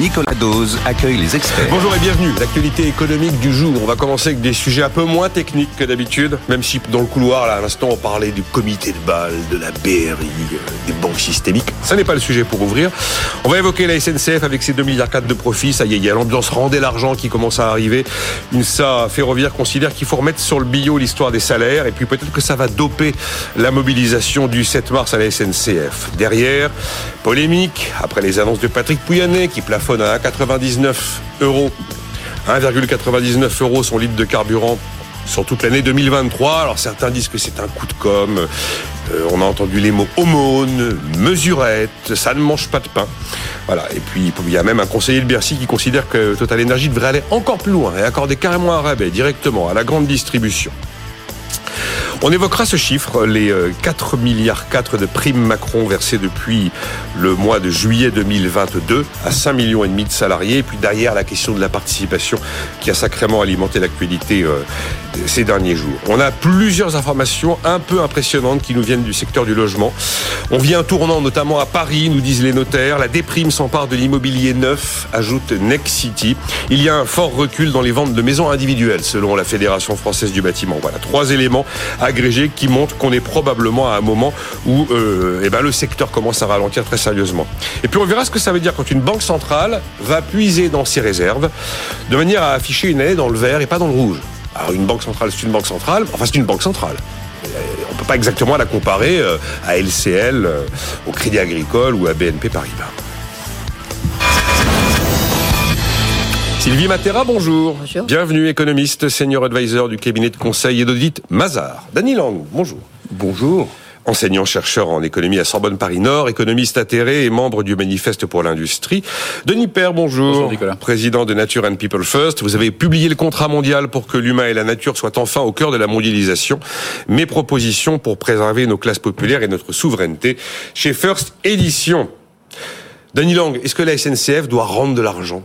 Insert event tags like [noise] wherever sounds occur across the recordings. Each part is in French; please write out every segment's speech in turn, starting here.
Nicolas Dose accueille les experts. Bonjour et bienvenue. L'actualité économique du jour. On va commencer avec des sujets un peu moins techniques que d'habitude, même si dans le couloir, là, à l'instant, on parlait du comité de Bâle, de la BRI, euh, des banques systémiques. Ça n'est pas le sujet pour ouvrir. On va évoquer la SNCF avec ses 2 milliards 4 de profit. Ça y est, il y a l'ambiance rendez l'argent qui commence à arriver. Une SA ferroviaire considère qu'il faut remettre sur le bio l'histoire des salaires et puis peut-être que ça va doper la mobilisation du 7 mars à la SNCF. Derrière, polémique après les annonces de Patrick Pouyanné qui plafonne à 1,99 euros. 1,99 euros son litre de carburant sur toute l'année 2023. Alors certains disent que c'est un coup de com. Euh, on a entendu les mots aumône, mesurette, ça ne mange pas de pain. Voilà. Et puis il y a même un conseiller de Bercy qui considère que Total Energy devrait aller encore plus loin et accorder carrément un rabais directement à la grande distribution. On évoquera ce chiffre, les 4 euh, milliards 4 de primes Macron versées depuis le mois de juillet 2022 à 5 millions et demi de salariés. Et puis derrière, la question de la participation qui a sacrément alimenté l'actualité euh, ces derniers jours. On a plusieurs informations un peu impressionnantes qui nous viennent du secteur du logement. On vient un tournant notamment à Paris, nous disent les notaires. La déprime s'empare de l'immobilier neuf, ajoute Next City. Il y a un fort recul dans les ventes de maisons individuelles, selon la Fédération française du bâtiment. Voilà, trois éléments agrégé qui montre qu'on est probablement à un moment où euh, eh ben, le secteur commence à ralentir très sérieusement. Et puis on verra ce que ça veut dire quand une banque centrale va puiser dans ses réserves de manière à afficher une année dans le vert et pas dans le rouge. Alors une banque centrale, c'est une banque centrale, enfin c'est une banque centrale. Euh, on ne peut pas exactement la comparer euh, à LCL, au Crédit Agricole ou à BNP Paribas. Sylvie Matera, bonjour. Bonjour. Bienvenue, économiste, senior advisor du cabinet de conseil et d'audit Mazar. Dany Lang, bonjour. Bonjour. Enseignant-chercheur en économie à Sorbonne Paris-Nord, économiste atterré et membre du Manifeste pour l'industrie. Denis Père, bonjour. Bonjour Nicolas. Président de Nature and People First. Vous avez publié le contrat mondial pour que l'humain et la nature soient enfin au cœur de la mondialisation. Mes propositions pour préserver nos classes populaires et notre souveraineté chez First Édition. Denis Lang, est-ce que la SNCF doit rendre de l'argent?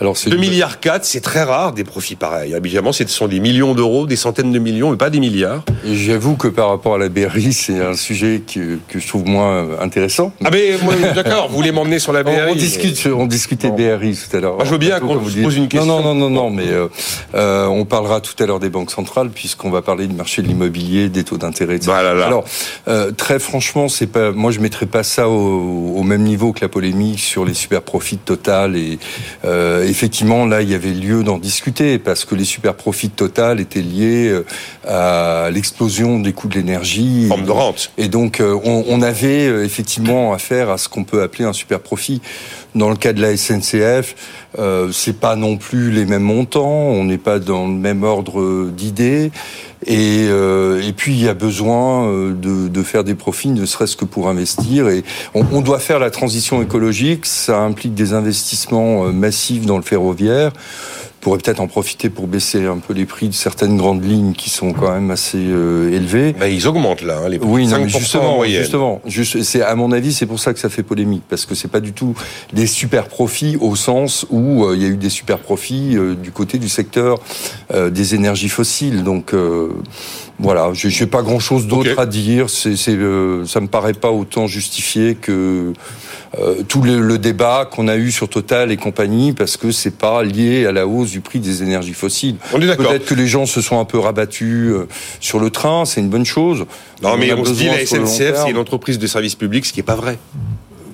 Alors, 2 milliards 4, c'est très rare des profits pareils. Habituellement, ce sont des millions d'euros, des centaines de millions, mais pas des milliards. J'avoue que par rapport à la BRI, c'est un sujet que, que je trouve moins intéressant. Ah mais d'accord, vous voulez m'emmener sur la BRI. On, discute, on discutait BRI tout à l'heure. je veux bien qu'on vous pose une question. Non, non, non, non, mais euh, euh, on parlera tout à l'heure des banques centrales puisqu'on va parler du marché de l'immobilier, des taux d'intérêt, etc. Voilà, Alors, euh, très franchement, c'est pas, moi, je mettrais pas ça au, au, même niveau que la polémique sur les super profits Total et effectivement là il y avait lieu d'en discuter parce que les super profits Total étaient liés euh, à l'explosion des coûts de l'énergie. Forme de rente. Et donc euh, on, on avait euh, effectivement affaire à ce qu'on peut appeler un super profit. Dans le cas de la SNCF, euh, c'est pas non plus les mêmes montants, on n'est pas dans le même ordre d'idées. Et, euh, et puis il y a besoin de, de faire des profits, ne serait-ce que pour investir. Et on, on, doit faire la transition écologique. Ça implique des investissements massifs dans le ferroviaire pourrait peut-être en profiter pour baisser un peu les prix de certaines grandes lignes qui sont quand même assez euh, élevées. Ben, ils augmentent là, hein, les prix. Oui, non, justement, justement, juste, c'est à mon avis, c'est pour ça que ça fait polémique parce que c'est pas du tout des super profits au sens où euh, il y a eu des super profits euh, du côté du secteur euh, des énergies fossiles. Donc voilà, je n'ai pas grand-chose d'autre okay. à dire. C'est, c'est, ça me paraît pas autant justifié que euh, tout le, le débat qu'on a eu sur Total et compagnie, parce que c'est pas lié à la hausse du prix des énergies fossiles. On est d'accord. Peut-être que les gens se sont un peu rabattus euh, sur le train, c'est une bonne chose. Non, mais on, on se dit la SNCF, c'est une entreprise de service public, ce qui est pas vrai.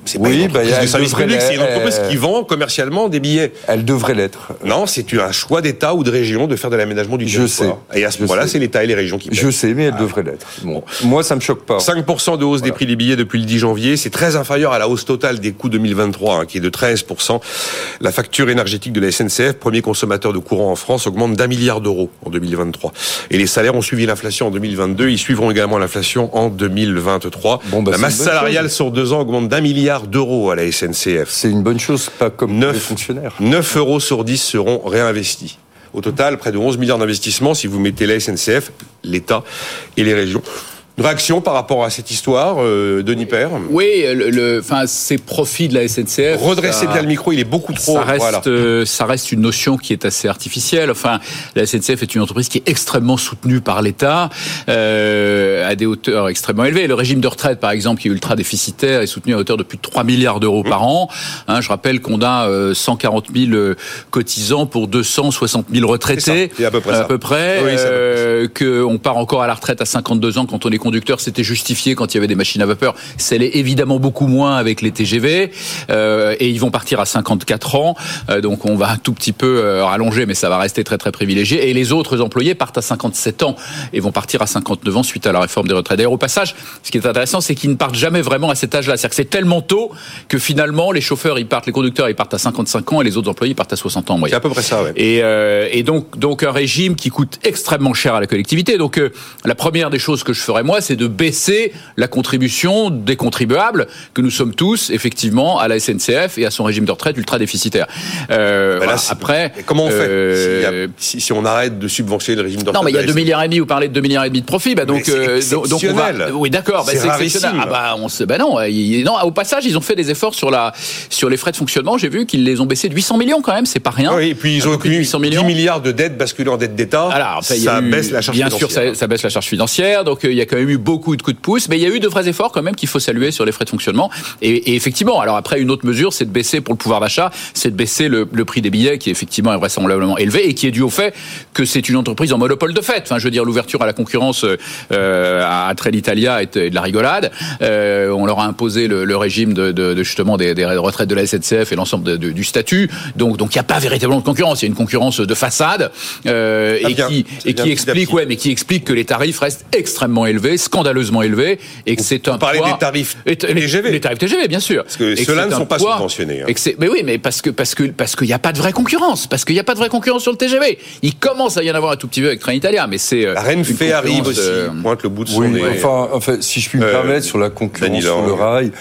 C'est pas oui, une bah, de service public, c'est une entreprise qui vend commercialement des billets. Elle devrait l'être. Non, c'est un choix d'État ou de région de faire de l'aménagement du territoire. Je sais. Et à ce moment-là, c'est l'État et les régions qui paient. Je sais, mais elle ah. devrait l'être. Bon. Moi, ça me choque pas. 5% de hausse voilà. des prix des billets depuis le 10 janvier, c'est très inférieur à la hausse totale des coûts 2023, hein, qui est de 13%. La facture énergétique de la SNCF, premier consommateur de courant en France, augmente d'un milliard d'euros en 2023. Et les salaires ont suivi l'inflation en 2022, ils suivront également l'inflation en 2023. Bon, bah, la masse salariale sur deux ans augmente d'un milliard d'euros à la SNCF. SNCF. C'est une bonne chose, pas comme 9, les fonctionnaires. 9 euros sur 10 seront réinvestis. Au total, près de 11 milliards d'investissements si vous mettez la SNCF, l'État et les régions Une réaction par rapport à cette histoire, euh, Denis Père Oui, le, enfin, ces profits de la SNCF. Redressez bien le micro, il est beaucoup trop. Ça reste, euh, ça reste une notion qui est assez artificielle. Enfin, la SNCF est une entreprise qui est extrêmement soutenue par l'État euh, à des hauteurs extrêmement élevées. Le régime de retraite, par exemple, qui est ultra déficitaire, est soutenu à hauteur de plus de 3 milliards d'euros par an. Hein, je rappelle qu'on a 140 000 cotisants pour 260 000 retraités. C'est à peu près. Ça. À peu près. Oui, euh, qu'on part encore à la retraite à 52 ans quand on est conducteur, c'était justifié quand il y avait des machines à vapeur. C'est évidemment beaucoup moins avec les TGV. Euh, et ils vont partir à 54 ans. Euh, donc on va un tout petit peu euh, rallonger, mais ça va rester très très privilégié. Et les autres employés partent à 57 ans et vont partir à 59 ans suite à la réforme des retraites. D'ailleurs, au passage, ce qui est intéressant, c'est qu'ils ne partent jamais vraiment à cet âge-là. C'est-à-dire que c'est tellement tôt que finalement, les chauffeurs, ils partent, les conducteurs, ils partent à 55 ans et les autres employés partent à 60 ans en moyenne. C'est à peu près ça, ouais. Et, et donc, donc un régime qui coûte extrêmement cher à la collectivité. Donc, la première des choses que je ferais moi, c'est de baisser la contribution des contribuables que nous sommes tous effectivement à la SNCF et à son régime de retraite ultra déficitaire. Euh, là, après, comment on fait euh, si, si, on arrête de subventionner le régime de retraite Non, mais il y a 2 milliards et demi. Vous parlez de 2 milliards et demi de profit, bah donc, euh, donc on va. Oui, d'accord. Bah, c'est exceptionnel. Ah bah on se, bah non, non. Au passage, ils ont fait des efforts sur la sur les frais de fonctionnement. J'ai vu qu'ils les ont baissés de 800 millions quand même. C'est pas rien. Oui, et puis ils ont eu 800 millions. 10 milliards de dettes basculées en dette d'État. Alors, ça baisse la charge bien financière. Bien sûr, ça, baisse la charge financière. Donc il y a quand même eu beaucoup de coups de pouce, mais il y a eu de vrais efforts quand même qu'il faut saluer sur les frais de fonctionnement. Et, et effectivement, alors après une autre mesure, c'est de baisser pour le pouvoir d'achat, c'est de baisser le, le, prix des billets qui est effectivement vraisemblablement élevé et qui est dû au fait que c'est une entreprise en monopole de fait. Enfin, je veux dire, l'ouverture à la concurrence euh, à Trenitalia est de la rigolade. Euh, on leur a imposé le, le régime de, de, de, justement des, des, retraites de la SNCF et l'ensemble du statut. Donc, donc il n'y a pas véritablement de concurrence. Il y a une concurrence de façade euh, et, bien, qui, et qui explique, ouais, mais qui explique que les tarifs restent extrêmement élevés, scandaleusement élevés, et que c'est un parler des tarifs TGV. Les tarifs TGV, bien sûr. Parce que ceux-là ne sont pas subventionnés. Hein. mais oui, mais parce que parce que parce qu'il n'y a pas de vraie concurrence, parce qu'il n'y a pas de vraie concurrence sur le TGV. Il commence à y en avoir un tout petit peu avec Trenitalia, mais c'est la Reine fait arrive aussi. Euh... Pointe le bout de son oui, nez. Enfin, si je puis me euh, permettre sur la concurrence sur le rail,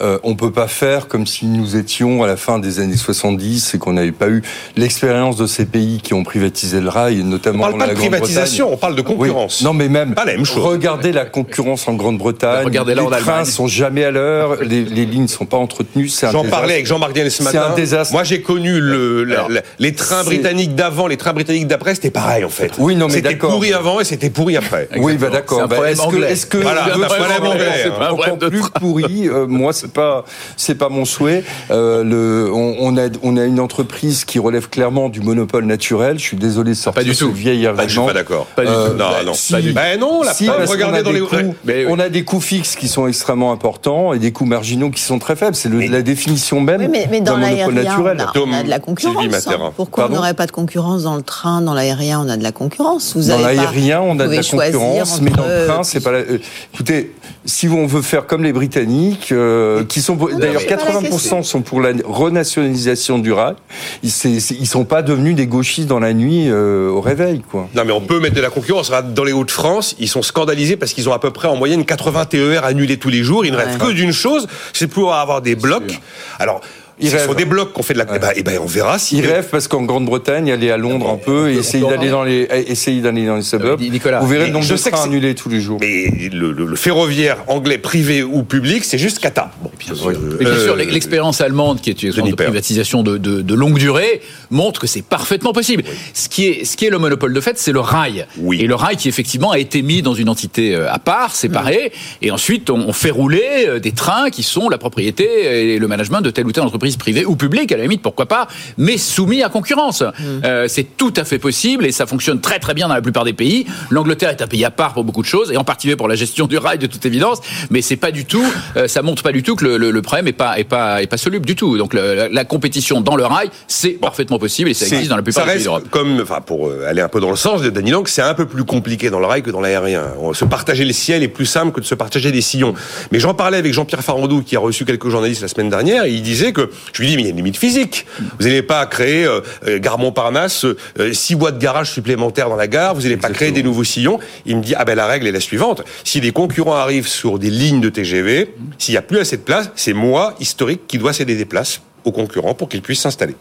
euh, on peut pas faire comme si nous étions à la fin des années 70 et qu'on n'avait pas eu l'expérience de ces pays qui ont privatisé le rail, notamment on parle pas la de privatisation, on parle de concurrence. Oui. Non, mais même pas la même chose. regardez la concurrence en Grande-Bretagne. Regardez là, les trains sont jamais à l'heure, [laughs] les, les, lignes sont pas entretenues. J'en parlais avec Jean-Marc Diane ce matin. C'est un désastre. Moi, j'ai connu le, la, la, les trains britanniques d'avant, les trains britanniques d'après, c'était pareil en fait. Oui, non, mais C'était d'accord. pourri avant et c'était pourri après. Oui, bah d'accord. Bah, est-ce que, est-ce que voilà, le un problème anglais, hein. encore plus pourri euh, Moi, c'est pas, c'est pas mon souhait. Euh, le, on, on, a, on a une entreprise qui relève clairement du monopole naturel. Je suis désolé de sortir pas du tout. vieil Bah, argument. pas d'accord. Pas du Euh, tout. Non, bah, non. si. Pas du- Ben non, la Si, preuve, regardez dans les. coûts, on a des coûts fixes qui sont extrêmement importants et des coûts marginaux qui sont très faibles. C'est la définition même Oui, mais, mais dans monopole l'aérien, naturel. on a, Tom, on a de la concurrence. Hein. Pourquoi Pardon on n'aurait pas de concurrence dans le train Dans l'aérien, on a de la concurrence. Vous Dans l'aérien, on a de la concurrence, mais dans le train, c'est pas la... euh, Écoutez, si on veut faire comme les Britanniques, euh, qui sont d'ailleurs mais c'est pas la 80% question. sont pour la renationalisation du rail. Ils, ils sont pas devenus des gauchistes dans la nuit euh, au réveil, quoi. Non, mais on peut mettre de la concurrence. Dans les Hauts-de-France, ils sont scandalisés parce qu'ils ont à peu près en moyenne 80 TER annulés tous les jours. Il ne reste que d'une chose, c'est de pouvoir avoir des blocs. Alors, Ils ce sont rêvent. des blocs qu'on fait de la. Eh ben, eh ben, on verra si. Ils rêvent parce qu'en Grande-Bretagne, aller à Londres un peu et essayer d'aller dans les, essayer d'aller dans les suburbs. Euh, Nicolas, Vous verrez le nombre je de trains annulés tous les jours. Mais le, le- le ferroviaire anglais privé ou public, c'est juste cata. Bon, bien sûr. Bien sûr, l'expérience allemande, qui est une expérience de Père. privatisation de, de, de longue durée, montre que c'est parfaitement possible. Ce, qui est, ce qui est le monopole de fait, c'est le rail. Oui. Et le rail qui, effectivement, a été mis dans une entité euh, à part, séparée, et ensuite on, on fait rouler euh, des trains qui sont la propriété et le management de telle ou telle entreprise privée ou publique, à la limite, pourquoi pas, mais soumis à concurrence. Euh, c'est tout à fait possible et ça fonctionne très très bien dans la plupart des pays. L'Angleterre est un pays à part pour beaucoup de choses, et en particulier pour la gestion du rail, de toute évidence, mais c'est pas du tout, euh, ça montre pas du tout que le, le, le problème est pas, est pas, est pas soluble du tout. Donc le- la, la compétition dans le rail, c'est parfaitement possible et ça existe dans la plupart ça des pays reste d'Europe. comme, enfin, pour euh, aller un peu dans le sens de Danny Lang, c'est un peu plus compliqué dans le rail que dans l'aérien. Se partager les ciels est plus simple que de se partager des sillons. Mais j'en parlais avec Jean-Pierre Farandou, qui a reçu quelques journalistes la semaine dernière, et il disait que, je lui dis, mais il y a une limite physique. Vous n'allez pas créer, euh, euh, gare Montparnasse, euh, six voies de garage supplémentaires dans la gare, vous n'allez pas créer des nouveaux sillons. Il me dit, ah ben la règle est la suivante. Si des concurrents arrivent sur des lignes de TGV, s'il n'y a plus assez de place, c'est moi, historique, qui dois céder des places aux concurrents pour qu'ils puissent s'installer.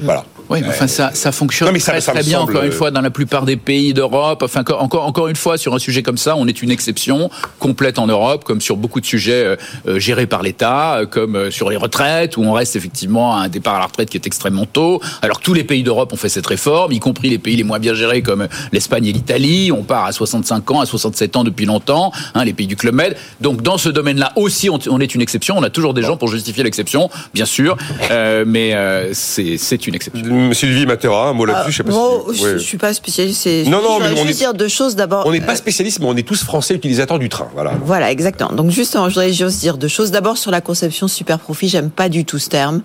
Voilà. Oui, mais enfin ça, ça fonctionne Non, mais ça- très, ça très bien. semble- Encore une fois, dans la plupart des pays d'Europe. Enfin, encore- encore, une fois, sur un sujet comme ça, on est une exception complète en Europe, comme sur beaucoup de sujets euh, euh, gérés par l'État, euh, comme euh, sur les retraites, où on reste effectivement à un départ à la retraite qui est extrêmement tôt. Alors que tous les pays d'Europe ont fait cette réforme, y compris les pays les moins bien gérés comme l'Espagne et l'Italie. On part à 65 ans, à 67 ans depuis longtemps, hein, les pays du Club Med. Donc dans ce domaine-là aussi, on, on est une exception. On a toujours des gens pour justifier l'exception, bien sûr, euh, mais euh, c'est c'est une exception. Sylvie Matera, un mot là-dessus, je sais pas Bon, si... je, ouais. je suis pas spécialiste. Non, non, mais on juste est- dire deux choses. D'abord, On n'est pas spécialiste, mais on est tous français utilisateurs du train. Voilà. Voilà, exactement. Donc justement, je voudrais juste dire deux choses. D'abord sur la conception super profit, j'aime pas du tout ce terme.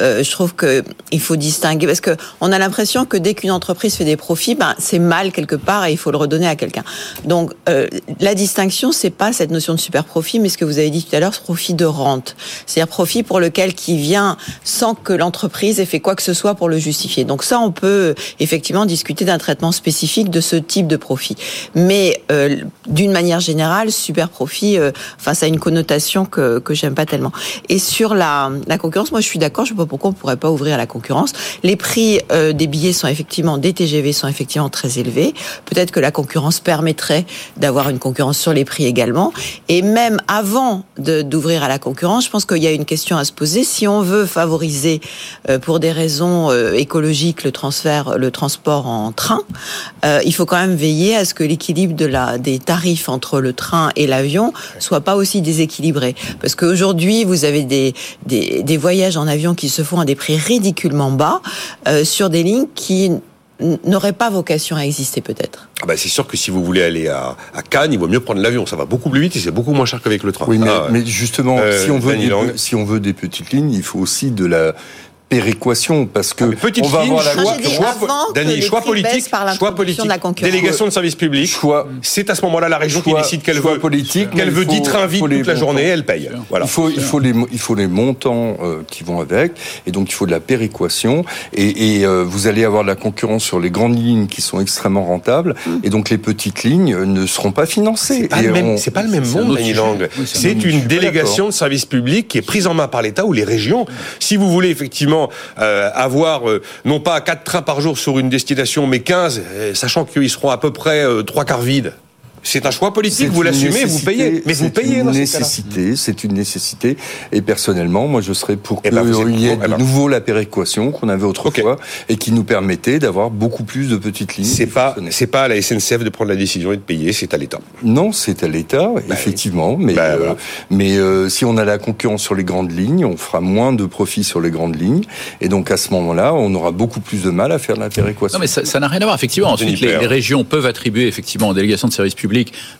Euh, je trouve que il faut distinguer parce que on a l'impression que dès qu'une entreprise fait des profits, ben c'est mal quelque part et il faut le redonner à quelqu'un. Donc euh, la distinction, c'est pas cette notion de super profit, mais ce que vous avez dit tout à l'heure, ce profit de rente, c'est-à-dire profit pour lequel qui vient sans que l'entreprise ait fait quoi que ce soit pour le justifier. Donc ça, on peut effectivement discuter d'un traitement spécifique de ce type de profit. Mais euh, d'une manière générale, super profit, enfin ça a une connotation que que j'aime pas tellement. Et sur la, la concurrence, moi je suis d'accord. Pourquoi on pourrait pas ouvrir à la concurrence. Les prix euh, des billets sont effectivement des TGV sont effectivement très élevés. Peut-être que la concurrence permettrait d'avoir une concurrence sur les prix également. Et même avant d'ouvrir à la concurrence, je pense qu'il y a une question à se poser. Si on veut favoriser euh, pour des raisons euh, écologiques le transfert, le transport en train, il faut quand même veiller à ce que l'équilibre des tarifs entre le train et l'avion soit pas aussi déséquilibré. Parce qu'aujourd'hui, vous avez des, des des voyages en avion qui se font à des prix ridiculement bas euh, sur des lignes qui n- n'auraient pas vocation à exister peut-être. Ah bah, c'est sûr que si vous voulez aller à, à Cannes, il vaut mieux prendre l'avion. Ça va beaucoup plus vite et c'est beaucoup moins cher qu'avec le train. Oui, mais, Ah, mais justement, Euh, si, on veut des, Lang. si on veut des petites lignes, il faut aussi de la péréquation parce que Ah, petite on va avoir la choix, dit choix- les choix politique, par choix politique, de la concurrence. délégation de service public. choix C'est à ce moment-là la région qui décide qu'elle choix veut politique, qu'elle veut faut- 10 trains vides toute la journée, elle paye. Voilà. Il faut, il faut les, mo- il faut les montants euh, qui vont avec, et donc il faut de la péréquation, et, et, euh, vous allez avoir de la concurrence sur les grandes lignes qui sont extrêmement rentables, et donc les petites lignes euh, ne seront pas financées. C'est pas, le même, on- c'est pas le même c'est un monde, sujet. Lang. C'est une délégation de service public qui est prise en main par l'État ou les régions. Si vous voulez effectivement euh, avoir euh, non pas 4 trains par jour sur une destination, mais 15, euh, sachant qu'ils seront à peu près trois quarts vides, c'est un choix politique. Vous l'assumez, vous payez. Mais vous c'est payez une dans nécessité, c'est une nécessité. Et personnellement, moi, je serais pour Eh qu'il ben, vous êtes y ait eh de ben. nouveau la péréquation qu'on avait autrefois et qui nous permettait d'avoir beaucoup plus de petites lignes. C'est pas, c'est pas à la SNCF de prendre la décision et de payer, c'est à l'État. Non, c'est à l'État, effectivement. Mais, Bah, euh, voilà. mais euh, si on a la concurrence sur les grandes lignes, on fera moins de profits sur les grandes lignes. Et donc à ce moment-là, on aura beaucoup plus de mal à faire de la péréquation. Non, mais ça n'a rien à voir. Effectivement, ensuite, les, les régions peuvent attribuer effectivement aux délégations de services publics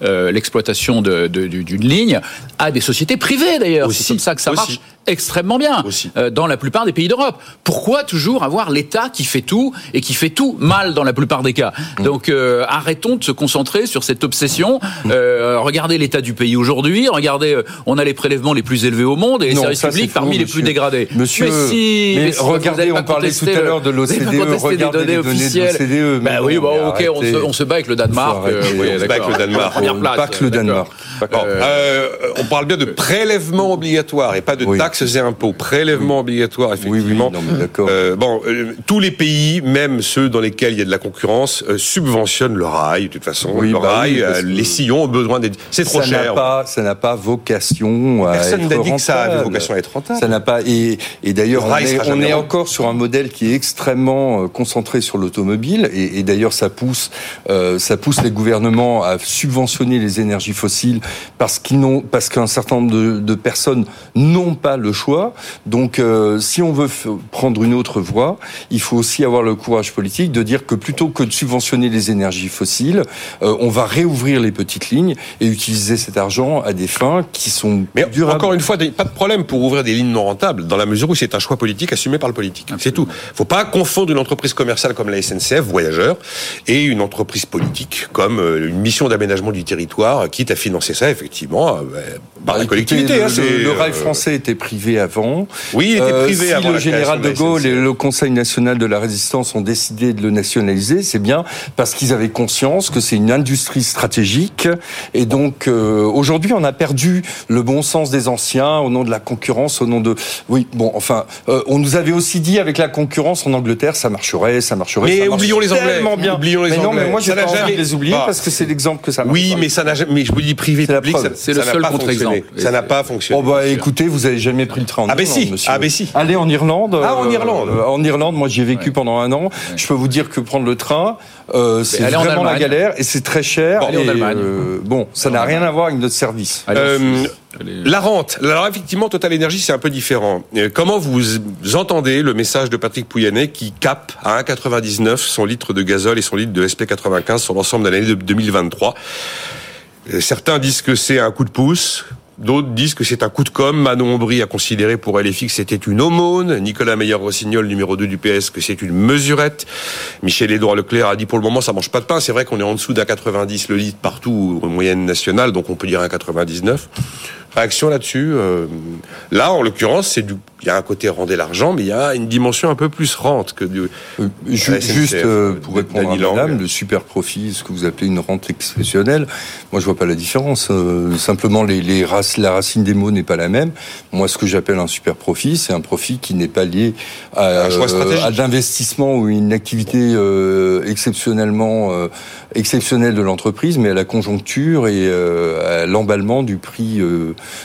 euh, l'exploitation d'une ligne à des sociétés privées d'ailleurs. C'est comme ça que ça Aussi. Extrêmement bien Aussi. euh, dans la plupart des pays d'Europe. Pourquoi toujours avoir l'État qui fait tout et qui fait tout mal dans la plupart des cas? Mm. Donc euh, arrêtons de se concentrer sur cette obsession. Euh, regardez l'état du pays aujourd'hui. Regardez, euh, on a les prélèvements les plus élevés au monde et les Non, services publics faux, parmi les monsieur. plus dégradés. Monsieur, mais si, mais mais si, vous regardez, on parlait tout à l'heure de l'OCDE, regardez données les données de officielles. l'OCDE, Bah mais oui, mais ok, on se, arrêtez. on se bat avec le Danemark. Euh, on se bat avec le Danemark. Pas que le. Danemark. Bon, euh, on parle bien de prélèvement obligatoire et pas de Oui. taxes et impôts. Prélèvement obligatoire, Oui, oui, effectivement. non, mais d'accord. Euh, bon, euh, tous les pays, même ceux dans lesquels il y a de la concurrence, euh, subventionnent le rail. De toute façon, le bah rail, euh, les sillons ont besoin d'être. C'est trop ça n'a cher. pas, ça n'a pas vocation à Personne être n'a dit que ça avait vocation à être rentable. Ça n'a pas et, et d'ailleurs Le on est, on encore sur un modèle qui est extrêmement euh, concentré sur l'automobile et, et d'ailleurs ça pousse euh, ça pousse les gouvernements à subventionner les énergies fossiles parce qu'ils n'ont parce qu'un certain nombre de, de personnes n'ont pas le choix. Donc euh, si on veut prendre une autre voie, il faut aussi avoir le courage politique de dire que plutôt que de subventionner les énergies fossiles, euh, on va réouvrir les petites lignes et utiliser cet argent à des fins qui sont Mais durables. encore une fois, pas de problème pour ouvrir des lignes non rentables, dans la mesure où c'est un choix politique assumé par le politique. C'est tout. faut pas confondre une entreprise commerciale comme la SNCF, voyageurs, et une entreprise politique comme euh, une mission d'aménagement du territoire, quitte à financer ça, effectivement, par la collectivité. Le, hein, le- le rail euh, français était privé avant. Oui, il était Euh, privé si avant le la général de Gaulle et le Conseil national de la résistance ont décidé de le nationaliser, c'est bien parce qu'ils avaient conscience que c'est une industrie stratégique. Et donc euh, aujourd'hui, on a perdu le bon sens des anciens au nom de la concurrence, au nom de oui. Bon, enfin, euh, on nous avait aussi dit avec la concurrence en Angleterre, ça marcherait, ça marcherait. Mais ça marche oublions les Anglais. bien. Oublions les mais non, mais moi, j'ai pas envie jamais- de les oublier Bah, parce que c'est l'exemple que ça marche. Oui, pas. mais ça n'a jamais. Mais je vous dis privé C'est la public. C'est le seul contre-exemple. Fonctionné. Ça n'a pas fonctionné. Oh bah écoutez, vous avez jamais pris le train en Ah, ben Irlande, si. monsieur. Ah, ben si. Allez en Irlande. Ah, en euh, Irlande. euh, en Irlande, moi j'y ai vécu pendant un an. Je peux vous dire que prendre le train, euh, c'est vraiment la galère et c'est très cher. Bon, allez en et, Allemagne. euh, bon, ça n'a rien à voir avec notre service. Allez. La rente. Alors effectivement, Total Energy, c'est un peu différent. Comment vous entendez le message de Patrick Pouyanné qui cap à 1,99 son litre de gazole et son litre de SP95 sur l'ensemble de l'année de 2023 Euh, Certains disent que c'est un coup de pouce. D'autres disent que c'est un coup de com. Manon Aubry a considéré pour LFI que c'était une aumône. Nicolas Meyer-Rossignol, numéro 2 du PS, que c'est une mesurette. Michel Édouard Leclerc a dit pour le moment ça mange pas de pain. C'est vrai qu'on est en dessous d'un 90 le litre partout en moyenne nationale, donc on peut dire un 99. Réaction là-dessus. euh, là, en l'occurrence, c'est du. Il y a un côté render l'argent, mais il y a une dimension un peu plus rente que du. Euh, juste euh, pour répondre à madame, le super profit, ce que vous appelez une rente exceptionnelle, moi je vois pas la différence. Euh, simplement, les, les la racine des mots n'est pas la même. Moi, ce que j'appelle un super profit, c'est un profit qui n'est pas lié à, à l'investissement ou une activité euh, exceptionnellement exceptionnelle de l'entreprise, mais à la conjoncture et à l'emballement du prix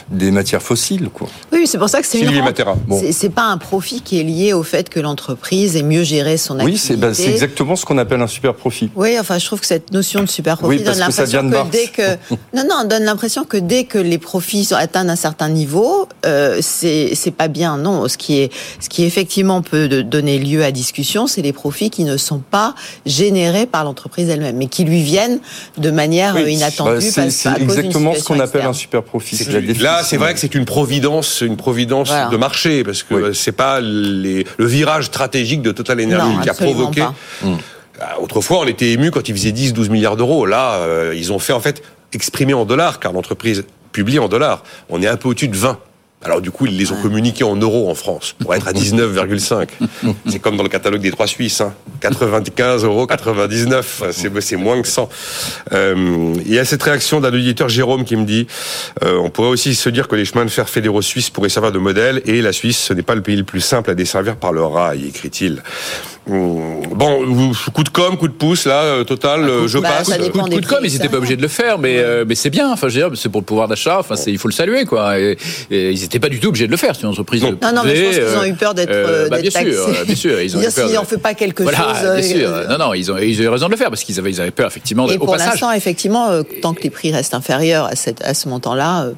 des matières fossiles. Quoi. Oui, c'est pour ça que c'est une rente. Matera. Bon. C'est- pas un profit qui est lié au fait que l'entreprise ait mieux géré son Oui, activité. c'est bah, c'est exactement ce qu'on appelle un super profit. Oui, enfin, je trouve que cette notion de super profit Oui, donne l'impression que, dès que [laughs] non, non, donne l'impression que dès que les profits atteignent un certain niveau, euh, c'est c'est pas bien. Non, ce qui est ce qui effectivement peut donner lieu à discussion, c'est les profits qui ne sont pas générés par l'entreprise elle-même, mais qui lui viennent de manière Oui, inattendue. Bah, c'est cause exactement ce qu'on appelle un super profit. C'est là, c'est vrai que c'est une providence, une providence Voilà. de marché, parce que Oui. c'est pas les- le virage stratégique de Total Energy Non, qui a provoqué. pas. Ah, Autrefois, on était ému quand ils faisaient 10-12 milliards d'euros. Là, euh, ils ont fait en fait exprimer en dollars, car l'entreprise publie en dollars. On est un peu au-dessus de 20. Alors du coup, ils les ont communiqués en euros en France pour être à 19,5. [laughs] c'est comme dans le catalogue des trois Suisses, hein. 95 euros 99. C'est c'est moins que 100. Euh, il y a cette réaction d'un auditeur Jérôme qui me dit, euh, on pourrait aussi se dire que les chemins de fer fédéraux suisses pourraient servir de modèle et la Suisse, ce n'est pas le pays le plus simple à desservir par le rail, écrit-il. Hum, Bon, coup de com, coup de pouce, là, euh, total, euh, je bah, passe. ça Coup coup de com, ils n'étaient pas obligés de le faire, mais, euh, mais c'est bien. Enfin, je veux dire, c'est pour le pouvoir d'achat. Enfin, c'est- il faut le saluer, quoi. Et, et ils n'étaient pas du tout obligés de le faire. C'est une entreprise. Non. Non, non, mais je pense qu'ils ont euh, eu peur d'être euh, bah, d'être bien sûr, taxés. euh, bien sûr, ils ont [laughs] eu peur. de- n'en fait pas quelque voilà, chose. euh, bien sûr. euh, Non, non, ils ont, ils ont eu raison de le faire parce qu'ils avaient, ils avaient peur, effectivement. Et au pour l'instant, effectivement, euh, tant que les prix restent inférieurs à, cette, à ce montant-là,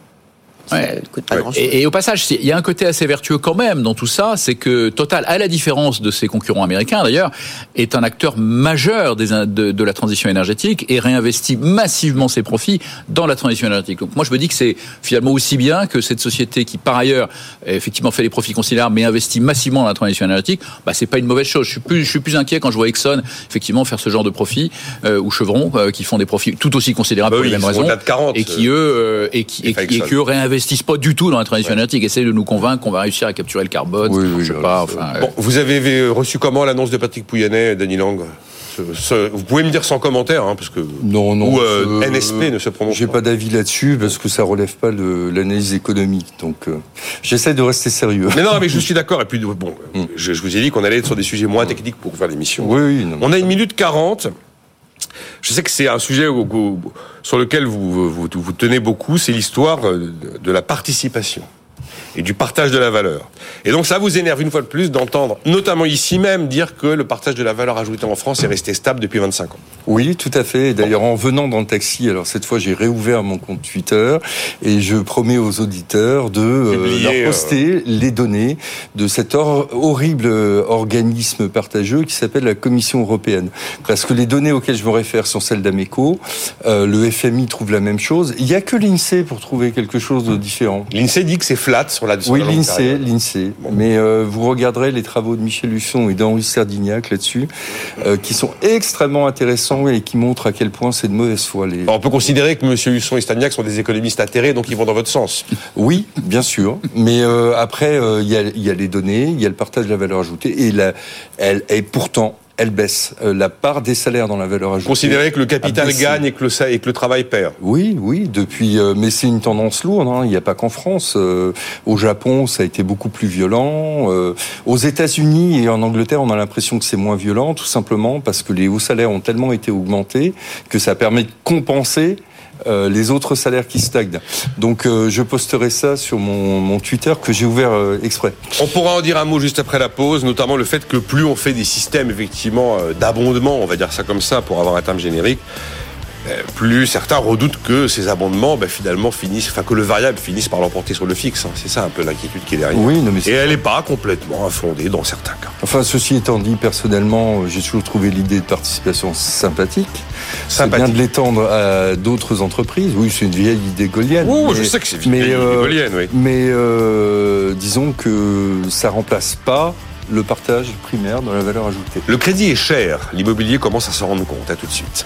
ça Ouais. ne coûte pas Ouais. grand-chose. Et, et au passage, il y a un côté assez vertueux quand même dans tout ça, c'est que Total, à la différence de ses concurrents américains d'ailleurs, est un acteur majeur des, de, de la transition énergétique et réinvestit massivement ses profits dans la transition énergétique. Donc moi je me dis que c'est finalement aussi bien que cette société qui par ailleurs effectivement fait des profits considérables mais investit massivement dans la transition énergétique, bah c'est pas une mauvaise chose. Je suis plus je suis plus inquiet quand je vois Exxon effectivement faire ce genre de profits euh, ou Chevron euh, qui font des profits tout aussi considérables Bah pour oui, les ils mêmes raisons de 40, et qui eux euh, et qui et qui eux réinvestissent pas du tout dans la transition énergétique, essayent de nous convaincre qu'on va réussir à capturer le carbone, Oui, oui, je sais oui, pas, c'est- enfin. euh, Bon, vous avez reçu comment l'annonce de Patrick Pouyanné, Dany Lang? Ce- ce- Vous pouvez me dire sans commentaire, hein, parce que Non, non. ou euh, NSP ne se prononce J'ai pas d'avis là-dessus parce que ça relève pas de l'analyse économique. Donc, euh, j'essaie de rester sérieux. Mais non, mais je suis [laughs] d'accord. Et puis bon, je, je vous ai dit qu'on allait être sur des sujets moins techniques pour faire l'émission. Oui, oui. non. On a une minute 40. Je sais que c'est un sujet sur lequel vous, tenez beaucoup, c'est l'histoire de, de la participation et du partage de la valeur. Et donc ça vous énerve une fois de plus d'entendre, notamment ici même, dire que le partage de la valeur ajoutée en France est resté stable depuis 25 ans. Oui, tout à fait. D'ailleurs, en venant dans le taxi, alors cette fois, j'ai réouvert mon compte Twitter et je promets aux auditeurs de euh, leur poster les données de cet hor- horrible euh, organisme partageux qui s'appelle la Commission européenne. Parce que les données auxquelles je me réfère sont celles d'Ameco. Euh, le FMI trouve la même chose. Il n'y a que l'INSEE pour trouver quelque chose de différent. L'INSEE dit que c'est flat sur la sur Oui, l'INSEE, l'INSEE. Mais euh, vous regarderez les travaux de Michel Husson et d'Henri Serdignac là-dessus, euh, qui sont extrêmement intéressants et qui montrent à quel point c'est de mauvaise foi. Les... Alors, on peut considérer que M. Husson et Stagnac sont des économistes atterrés, donc ils vont dans votre sens. Oui, bien sûr. Mais euh, après, il y, a, il y a les données, il y a le partage de la valeur ajoutée, et, la, elle, et pourtant, elle baisse. Euh, la part des salaires dans la valeur ajoutée. Considérer que le capital gagne et que le, et que le travail perd. Oui, oui, depuis. euh, mais c'est une tendance lourde. hein. Il n'y a pas qu'en France. Euh, au Japon, ça a été beaucoup plus violent. Euh, aux États-Unis et en Angleterre, on a l'impression que c'est moins violent, tout simplement parce que les hauts salaires ont tellement été augmentés que ça permet de compenser. Euh, les autres salaires qui stagnent. Donc euh, je posterai ça sur mon, Twitter que j'ai ouvert euh, exprès. On pourra en dire un mot juste après la pause, notamment le fait que plus on fait des systèmes effectivement d'abondement, on va dire ça comme ça pour avoir un terme générique, plus certains redoutent que ces abondements ben, finalement finissent, enfin que le variable finisse par l'emporter sur le fixe. hein. C'est ça un peu l'inquiétude qui est derrière. Oui, non, mais Et elle n'est pas complètement infondée dans certains cas. Enfin, ceci étant dit, personnellement, euh, j'ai toujours trouvé l'idée de participation sympathique. C'est bien Sympathique. de l'étendre à d'autres entreprises. Oui, c'est une vieille idée gaulienne. Oh, mais- je sais que c'est une vieille idée euh, gaulienne, oui. Mais euh, disons que ça remplace pas le partage primaire dans la valeur ajoutée. Le crédit est cher, l'immobilier commence à s'en rendre compte. À tout de suite.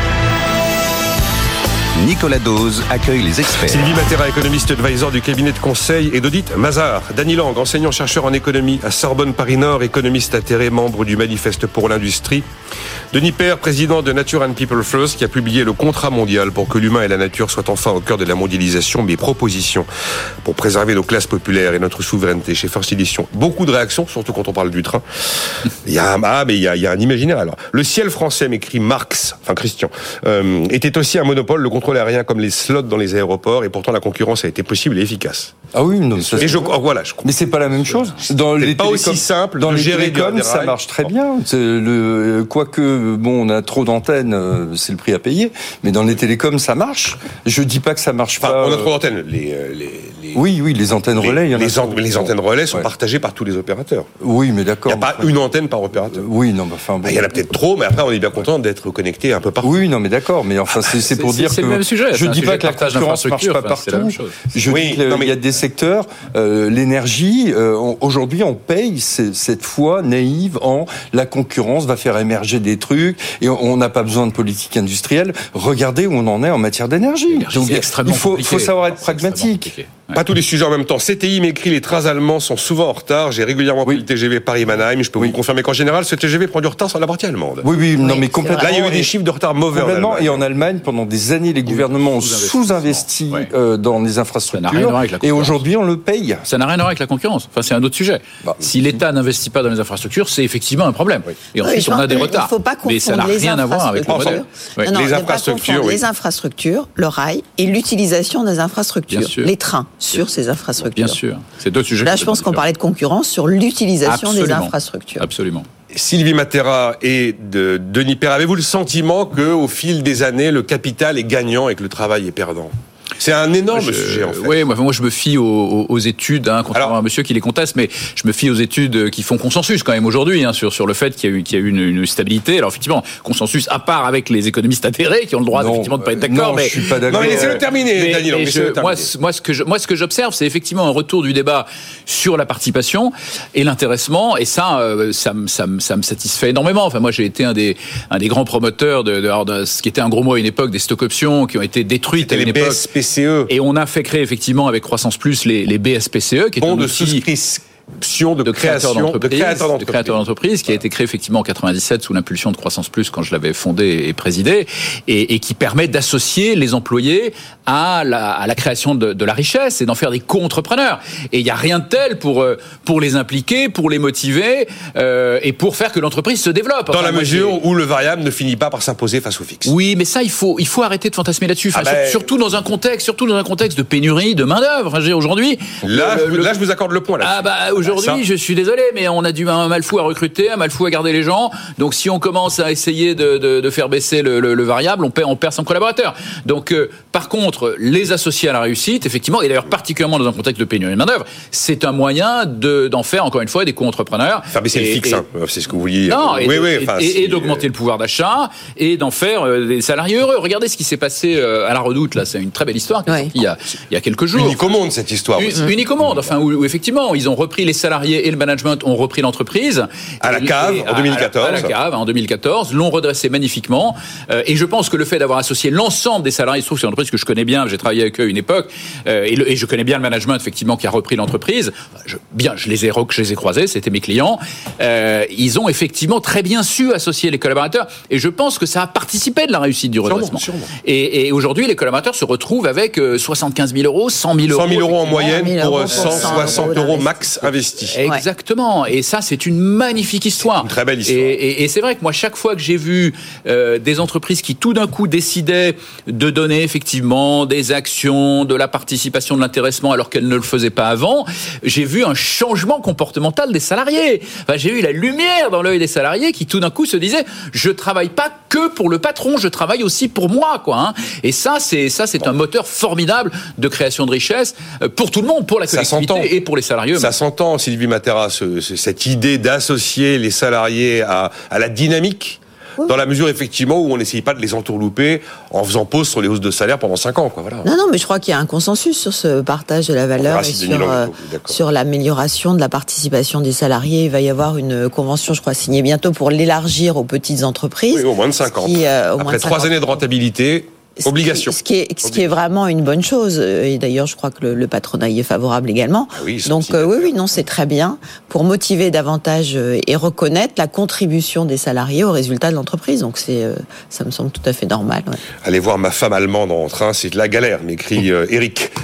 Nicolas Dose accueille les experts. Sylvie Matera, économiste advisor du cabinet de conseil et d'audit Mazar. Dany Lang, enseignant-chercheur en économie à Sorbonne Paris-Nord, économiste atterré, membre du Manifeste pour l'industrie. Denis Père, président de Nature and People First, qui a publié le contrat mondial pour que l'humain et la nature soient enfin au cœur de la mondialisation. Mes propositions pour préserver nos classes populaires et notre souveraineté chez First Edition. Beaucoup de réactions, surtout quand on parle du train. Il y a ah, mais il y a, un imaginaire. Le ciel français, m'écrit Marx, enfin Christian, euh, était aussi un monopole. Le contrôle aérien comme les slots dans les aéroports, et pourtant la concurrence a été possible et efficace. Ah oui, non, ça, Et je, oh, voilà, je mais c'est pas la même chose. Dans C'est les pas aussi simple Dans de les gérer télécoms, ça marche très bien. Le, quoique, bon, on a trop d'antennes, euh, c'est le prix à payer. Mais dans les télécoms, ça marche. Je dis pas que ça marche Enfin, pas. on a euh, trop d'antennes. Les, euh, les, les, Oui, oui, les antennes les- relais, il y en a les, an- trop. les antennes relais sont Ouais. partagées par tous les opérateurs. Oui, mais Il d'accord. n'y a pas enfin, une antenne par opérateur. Oui, non, mais enfin, bon. Ah, Il y en a peut-être trop, mais après, on est bien content d'être connecté un peu partout. Oui, non, mais d'accord, mais enfin, c'est c'est pour C'est- dire c'est que le même sujet, je c'est un dis pas que la concurrence marche pas c'est partout. même chose. Je Oui, dis qu'il non, mais- y a des secteurs, euh, l'énergie. euh, Aujourd'hui, on paye c'est- cette foi naïve en la concurrence va faire émerger des trucs et on n'a pas besoin de politique industrielle. Regardez où on en est en matière d'énergie. Donc, C'est extrêmement il faut, savoir être C'est pragmatique. Ouais. Pas tous les sujets en même temps. CTI m'écrit les trains allemands sont souvent en retard. J'ai régulièrement pris Oui. le TGV Paris-Mannheim. Je peux Oui. vous confirmer qu'en général, ce TGV prend du retard sur la partie allemande. Oui, oui, non, mais complètement. Là, il y a eu Et- des chiffres de retard mauvais en Complètement. Et en Allemagne, pendant des années, les gouvernements ont sous-investi Ouais. euh, dans les Ça n'a rien à infrastructures. voir avec la Et aujourd'hui, on le paye. Ça n'a rien à voir avec la concurrence. Enfin, c'est un autre sujet. Bah, si l'État n'investit pas dans les infrastructures, c'est effectivement un problème. Et Oui, ensuite, je on a des retards. faut pas Mais ça n'a rien à voir avec le modèle. infrastructures. Les infrastructures. Les infrastructures, le rail et l'utilisation des infrastructures. Les trains sur ces infrastructures. Bien sûr. C'est deux sujets. Là, je pense qu'on parlait de concurrence sur l'utilisation des infrastructures. Absolument. Sylvie Matera et de Denis Père, avez-vous le sentiment que, au fil des années, le capital est gagnant et que le travail est perdant? C'est un énorme Je- sujet, en fait. Oui, moi, moi, je me fie aux, aux- études, hein, contrairement Alors- à un monsieur qui les conteste, mais je me fie aux études euh, qui font consensus quand même aujourd'hui hein, sur sur le fait qu'il y a eu qu'il y a eu une, une stabilité. Alors effectivement, consensus à part avec les économistes atterrés qui ont le droit Non, effectivement de pas être euh, d'accord, non, mais je suis pas Non, d'accord. mais laissez-le terminer, mais- Daniel. mais laissez-le je- terminer. moi, c- moi, ce que je, moi, ce que j'observe, c'est effectivement un retour du débat sur la participation et l'intéressement, et ça, euh, ça, me- ça, me- ça me satisfait énormément. Enfin, moi, j'ai été un des, un des grands promoteurs de, de, de ce qui était un gros mot à une époque des stock options qui ont été détruites à une époque. BSPCE, Et on a fait créer effectivement avec Croissance Plus les, les BSPCE, qui est un de outil souscription, de, de création, de d'entreprises, créateurs de créateurs d'entreprises, qui a été créé effectivement en 97 sous l'impulsion de Croissance Plus quand je l'avais fondé et présidé, et, et qui permet d'associer les employés à la, à la création de, de la richesse et d'en faire des co-entrepreneurs. Et il n'y a rien de tel pour euh, pour les impliquer, pour les motiver euh, et pour faire que l'entreprise se développe. Dans la moi, mesure où le variable ne finit pas par s'imposer face au fixe. oui, mais ça, il faut, il faut arrêter de fantasmer là-dessus. Enfin, Ah ben- sur- surtout dans un contexte, surtout dans un contexte de pénurie de main d'œuvre. Enfin, aujourd'hui. Là, le- je, le- là, je vous accorde le point. Là. ah bah Bah aujourd'hui, je suis désolé, mais on a du un mal fou à recruter, un mal fou à garder les gens. Donc si on commence à essayer de, de, de faire baisser le, le, le, variable, on perd, on perd son collaborateur. Donc euh, par contre, les associés à la réussite, effectivement, et d'ailleurs particulièrement dans un contexte de pénurie de main d'œuvre, c'est un moyen de d'en faire encore une fois des co-entrepreneurs. Faire baisser le fixe, hein, c'est ce que vous vouliez. Non, et, oui, oui, enfin, et, et d'augmenter le pouvoir d'achat et d'en faire euh, des salariés heureux. Regardez ce qui s'est passé euh, à la Redoute là, c'est une très belle histoire. Oui. Il y a il y a quelques jours. Unique au monde cette histoire. Aussi. Unique au monde. Enfin où, où, effectivement ils ont repris les salariés et le management ont repris l'entreprise à la cave en 2014. À, à, la cave en 2014, l'ont redressé magnifiquement. Euh, et je pense que le fait d'avoir associé l'ensemble des salariés, il se trouve que c'est une entreprise que je connais bien, j'ai travaillé avec eux une époque, euh, et, le, et, je connais bien le management effectivement qui a repris l'entreprise. Je, bien, je les ai je les ai croisés, c'était mes clients. Euh, ils ont effectivement très bien su associer les collaborateurs, et je pense que ça a participé de la réussite du redressement. Sûrement, sûrement. Et, et aujourd'hui, les collaborateurs se retrouvent avec 75 000 euros, 100 000 euros. 100 000 euros en moyenne pour 160 euros max Exactement. Et ça, c'est une magnifique histoire. Une très belle histoire. Et, et, et c'est vrai que moi, chaque fois que j'ai vu euh, des entreprises qui tout d'un coup décidaient de donner effectivement des actions, de la participation, de l'intéressement, alors qu'elles ne le faisaient pas avant, j'ai vu un changement comportemental des salariés. Enfin, j'ai eu la lumière dans l'œil des salariés qui tout d'un coup se disaient je travaille pas que pour le patron, je travaille aussi pour moi, quoi. Hein. Et ça, c'est ça, c'est un moteur formidable de création de richesse pour tout le monde, pour la collectivité et pour les salariés. Ça s'entend, Sylvie Matera, ce, ce, cette idée d'associer les salariés à, à la dynamique dans la mesure effectivement où on n'essaye pas de les entourlouper en faisant pause sur les hausses de salaire pendant 5 ans. Quoi, voilà. Non, non, mais je crois qu'il y a un consensus sur ce partage de la valeur et sur, euh, sur l'amélioration de la participation des salariés. Il va y avoir une convention, je crois, signée bientôt pour l'élargir aux petites entreprises. Oui, au moins de 5 ans. Qui, euh, Après 3 années de rentabilité, Obligation. Ce qui, est, ce qui est vraiment une bonne chose. Et d'ailleurs, je crois que le, le, patronat y est favorable également. Ah oui, Donc euh, oui, oui, non, c'est très bien pour motiver davantage euh, et reconnaître la contribution des salariés au résultat de l'entreprise. Donc c'est, euh, ça me semble tout à fait normal. Ouais. Allez voir ma femme allemande en train, c'est de la galère, m'écrit euh, Eric. [laughs]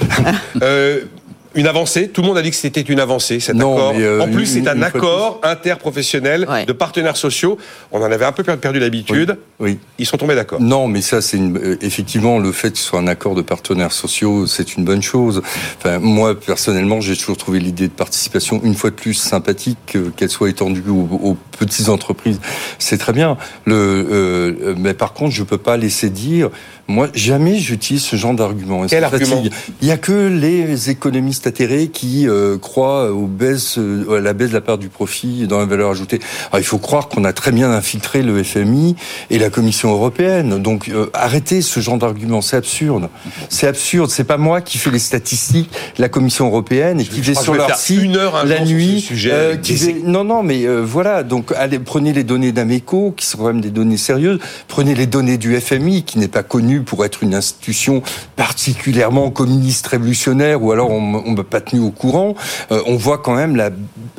une avancée. Tout le monde a dit que c'était une avancée, cet non, accord. Euh, en plus, c'est un accord plus. interprofessionnel ouais. de partenaires sociaux. On en avait un peu perdu l'habitude. Oui. oui. Ils sont tombés d'accord. Non, mais ça, c'est une... Euh, effectivement le fait que ce soit un accord de partenaires sociaux, c'est une bonne chose. Enfin, moi, personnellement, j'ai toujours trouvé l'idée de participation une fois de plus sympathique, qu'elle soit étendue aux, aux, petites entreprises. C'est très bien. Le, euh, mais par contre, je peux pas laisser dire. Moi, jamais j'utilise ce genre d'argument. Quel argument Il y a que les économistes atterrés qui euh, croient aux baisses, euh, à la baisse de la part du profit dans la valeur ajoutée. Alors, il faut croire qu'on a très bien infiltré le FMI et la Commission européenne. Donc euh, arrêtez ce genre d'argument, c'est absurde. C'est absurde. C'est pas moi qui fais les statistiques, la Commission européenne et qui vais sur leur site une heure la nuit. Sujet, qui vais... Non, non, mais voilà. Donc allez, prenez les données d'Ameco, qui sont quand même des données sérieuses. Prenez les données du FMI, qui n'est pas connu pour être une institution particulièrement communiste révolutionnaire, ou alors on ne m'a pas tenu au courant. Euh, on voit quand même la,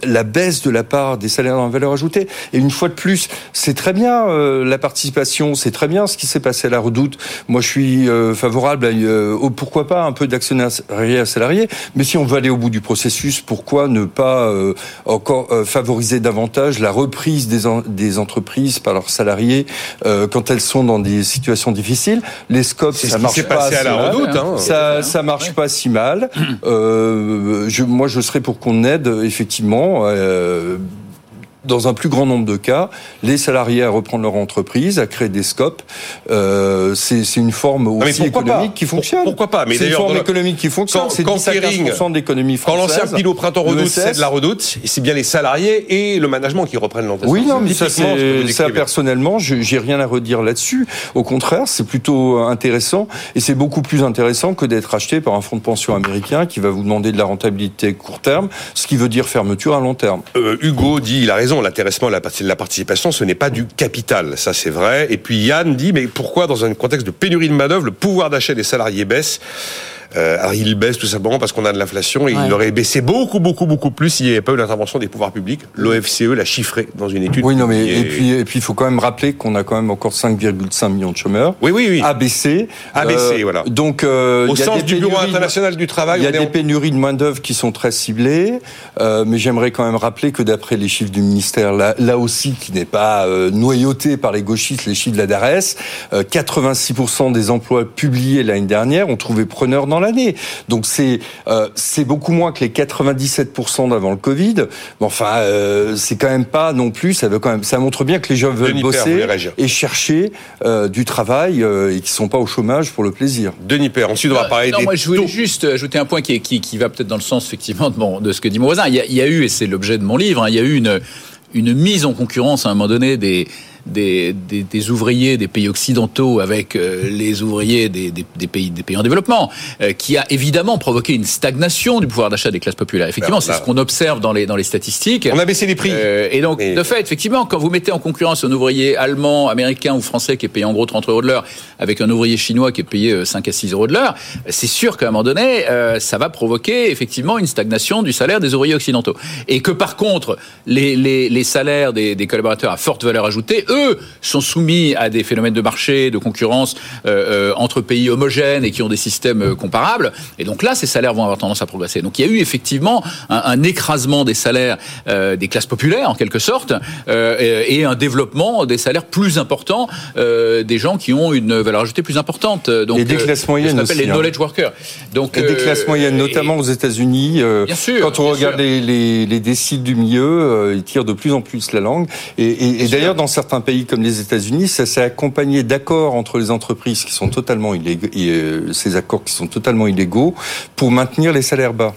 la baisse de la part des salaires en valeur ajoutée. Et une fois de plus, c'est très bien euh, la participation, c'est très bien ce qui s'est passé à la Redoute. Moi, je suis euh, favorable à euh, au, pourquoi pas un peu d'actionnariat salarié, mais si on veut aller au bout du processus, pourquoi ne pas euh, encore favoriser davantage la reprise des, des entreprises par leurs salariés quand elles sont dans des situations difficiles? Les scopes, ça ce marche pas à si la mal. Redoute, hein. Ça, ça marche ouais. pas si mal. je, moi, je serais pour qu'on aide effectivement. Euh, dans un plus grand nombre de cas, les salariés à reprendre leur entreprise, à créer des scopes. Euh, c'est une forme aussi économique pas qui fonctionne. Pourquoi pas Mais c'est une forme économique qui fonctionne. C'est 10 à 15% d'économie française. Quand l'ancien pilote printemps redoute, c'est de la redoute. C'est bien les salariés et le management qui reprennent l'entreprise. Oui, non, mais ça, ça personnellement, j'ai rien à redire là-dessus. Au contraire, c'est plutôt intéressant et c'est beaucoup plus intéressant que d'être acheté par un fonds de pension américain qui va vous demander de la rentabilité court terme, ce qui veut dire fermeture à long terme. Euh, Hugo dit, il a raison l'intéressement, la participation, ce n'est pas du capital, ça c'est vrai. Et puis Yann dit, mais pourquoi dans un contexte de pénurie de main d'œuvre, le pouvoir d'achat des salariés baisse euh, alors il baisse tout simplement parce qu'on a de l'inflation et ouais. il aurait baissé beaucoup, beaucoup, beaucoup plus s'il n'y avait pas eu l'intervention des pouvoirs publics. L'OFCE l'a chiffré dans une étude. Oui, non, mais et puis et puis il faut quand même rappeler qu'on a quand même encore 5,5 millions de chômeurs. Oui, oui, oui. ABC, euh, voilà. Donc euh, au sens du Bureau international du travail, il y a des en... pénuries de main d'œuvre qui sont très ciblées, euh, mais j'aimerais quand même rappeler que d'après les chiffres du ministère, là, là aussi qui n'est pas noyauté par les gauchistes, les chiffres de la DARES, 86% des emplois publiés l'année dernière ont trouvé preneur dans dans l'année. Donc c'est euh, c'est beaucoup moins que les 97% d'avant le Covid. Mais enfin, euh, c'est quand même pas non plus. Ça veut quand même, ça montre bien que les gens veulent Denis bosser et chercher euh, du travail euh, et qui sont pas au chômage pour le plaisir. Denis Père, ensuite on va parler non, des moi je voulais taux. juste ajouter un point qui, est- qui, qui va peut-être dans le sens effectivement de, mon- de ce que dit mon voisin. Il y a, il y a eu, et c'est l'objet de mon livre, hein, il y a eu une, une mise en concurrence à un moment donné des, des, des, des ouvriers des pays occidentaux avec euh, les ouvriers des, des, des pays, des pays en développement, euh, qui a évidemment provoqué une stagnation du pouvoir d'achat des classes populaires. Effectivement, c'est là- ce qu'on observe dans les, dans les statistiques. On a baissé les prix. Euh, et donc, Mais- de fait, effectivement, quand vous mettez en concurrence un ouvrier allemand, américain ou français qui est payé en gros 30 euros de l'heure avec un ouvrier chinois qui est payé euh, 5 à 6 euros de l'heure, c'est sûr qu'à un moment donné, euh, ça va provoquer effectivement une stagnation du salaire des ouvriers occidentaux. Et que par contre, les, les, les salaires des, des collaborateurs à forte valeur ajoutée, eux, sont soumis à des phénomènes de marché, de concurrence euh, euh, entre pays homogènes et qui ont des systèmes euh, comparables. Et donc là, ces salaires vont avoir tendance à progresser. Donc il y a eu effectivement un, un écrasement des salaires euh, des classes populaires, en quelque sorte, euh, et, et un développement des salaires plus importants des gens qui ont une valeur ajoutée plus importante. Donc, Et des classes moyennes aussi, les hein. knowledge workers. Donc, Et des classes moyennes, et- notamment aux États-Unis. Bien sûr, quand on regarde sûr. les, les, les déciles du milieu, ils tirent de plus en plus la langue. Et, et- et d'ailleurs, dans certains pays comme les États-Unis, ça s'est accompagné d'accords entre les entreprises qui sont totalement illégaux, et, euh, ces accords qui sont totalement illégaux, pour maintenir les salaires bas.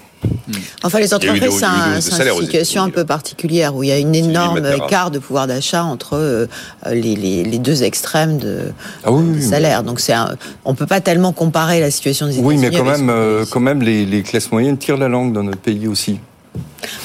Enfin, les entreprises, c'est un- une situation un peu particulière où il y a une énorme écart de pouvoir d'achat entre euh, les, les- les deux extrêmes de, Ah oui, des oui, mais- salaires. Donc, un- on peut pas tellement comparer la situation des Oui, États-Unis. mais quand même, euh, quand même, les, les classes moyennes tirent la langue dans notre pays aussi.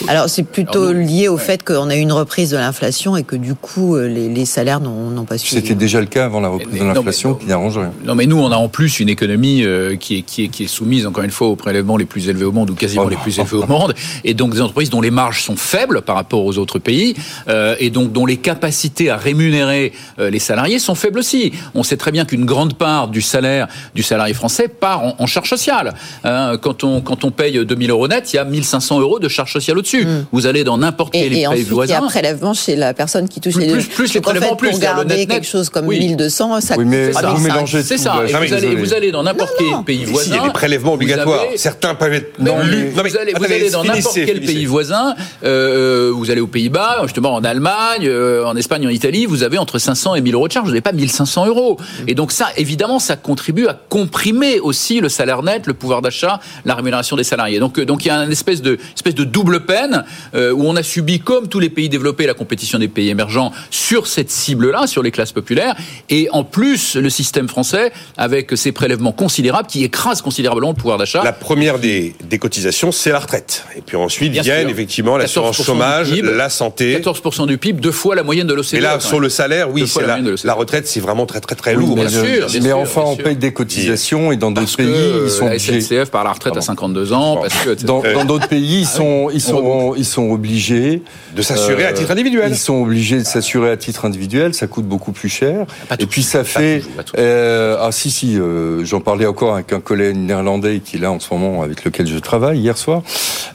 Alors, c'est plutôt Alors, nous- lié au ouais. fait qu'on a eu une reprise de l'inflation et que du coup, euh, les, les salaires n'ont pas suivi. C'était déjà le cas avant la reprise Mais de l'inflation qui n'arrange rien. Non, mais nous, on a en plus une économie euh, qui, est, qui, est, qui est soumise, encore une fois, aux prélèvements les plus élevés au monde, ou quasiment Oh les plus élevés au monde, et donc des entreprises dont les marges sont faibles par rapport aux autres pays, euh, et donc dont les capacités à rémunérer euh, les salariés sont faibles aussi. On sait très bien qu'une grande part du salaire du salarié français part en, en charge sociale. Hein, quand, on, quand on paye 2000 euros net, il y a 1500 euros de charge sociale au-dessus. Vous allez dans n'importe quel Et, et pays ensuite, il y voisin. a prélèvement chez la personne qui touche Plus- les plus- plus les Donc, en fait, prélèvements plus, Pour garder net-net. quelque chose comme Oui. 1200, ça Oui, mais ça vous mélangez C'est ça. Et vous allez, désolé. vous allez dans n'importe quel pays Ici, voisin. il y a des prélèvements vous obligatoires. avez- Certains peuvent être Non, vous allez, dans n'importe quel pays voisin, euh, vous allez aux Pays-Bas, justement en Allemagne, euh, en Espagne, en Italie, vous avez entre 500 et 1000 euros de charge, vous n'avez pas 1500 euros. Et donc ça, évidemment, ça contribue à comprimer aussi le salaire net, le pouvoir d'achat, la rémunération des salariés. Donc, euh, donc il y a une espèce de, espèce de double peine euh, où on a subi, comme tous les pays développés, la compétition des pays émergents sur cette cible-là, sur les classes populaires, et en plus le système français avec ses prélèvements considérables qui écrasent considérablement le pouvoir d'achat. La première des, des cotisations, c'est la retraite. Et puis ensuite Bien viennent sûr. effectivement l'assurance 14% du chômage, PIB, la santé. 14% du PIB, deux fois la moyenne de l'OCDE. Et là, sur le salaire, oui, c'est la la, moyenne de l'OCDE. la retraite, c'est vraiment très très très Oui, lourd. mais, bien sûr, mais bien sûr, enfin, bien on paye des cotisations et dans d'autres Parce que pays, euh, ils sont la. SNCF par la retraite à Pardon. 52 ans, parce que etc. Dans, d'autres pays, ils sont, ils on sont, ils sont obligés De s'assurer à Euh, titre individuel. Ils sont obligés de s'assurer à titre individuel, ça coûte beaucoup plus cher. Pas Et puis ça Pas fait, euh, ah si si, euh, j'en parlais encore avec un collègue néerlandais qui est là en ce moment avec lequel je travaille hier soir.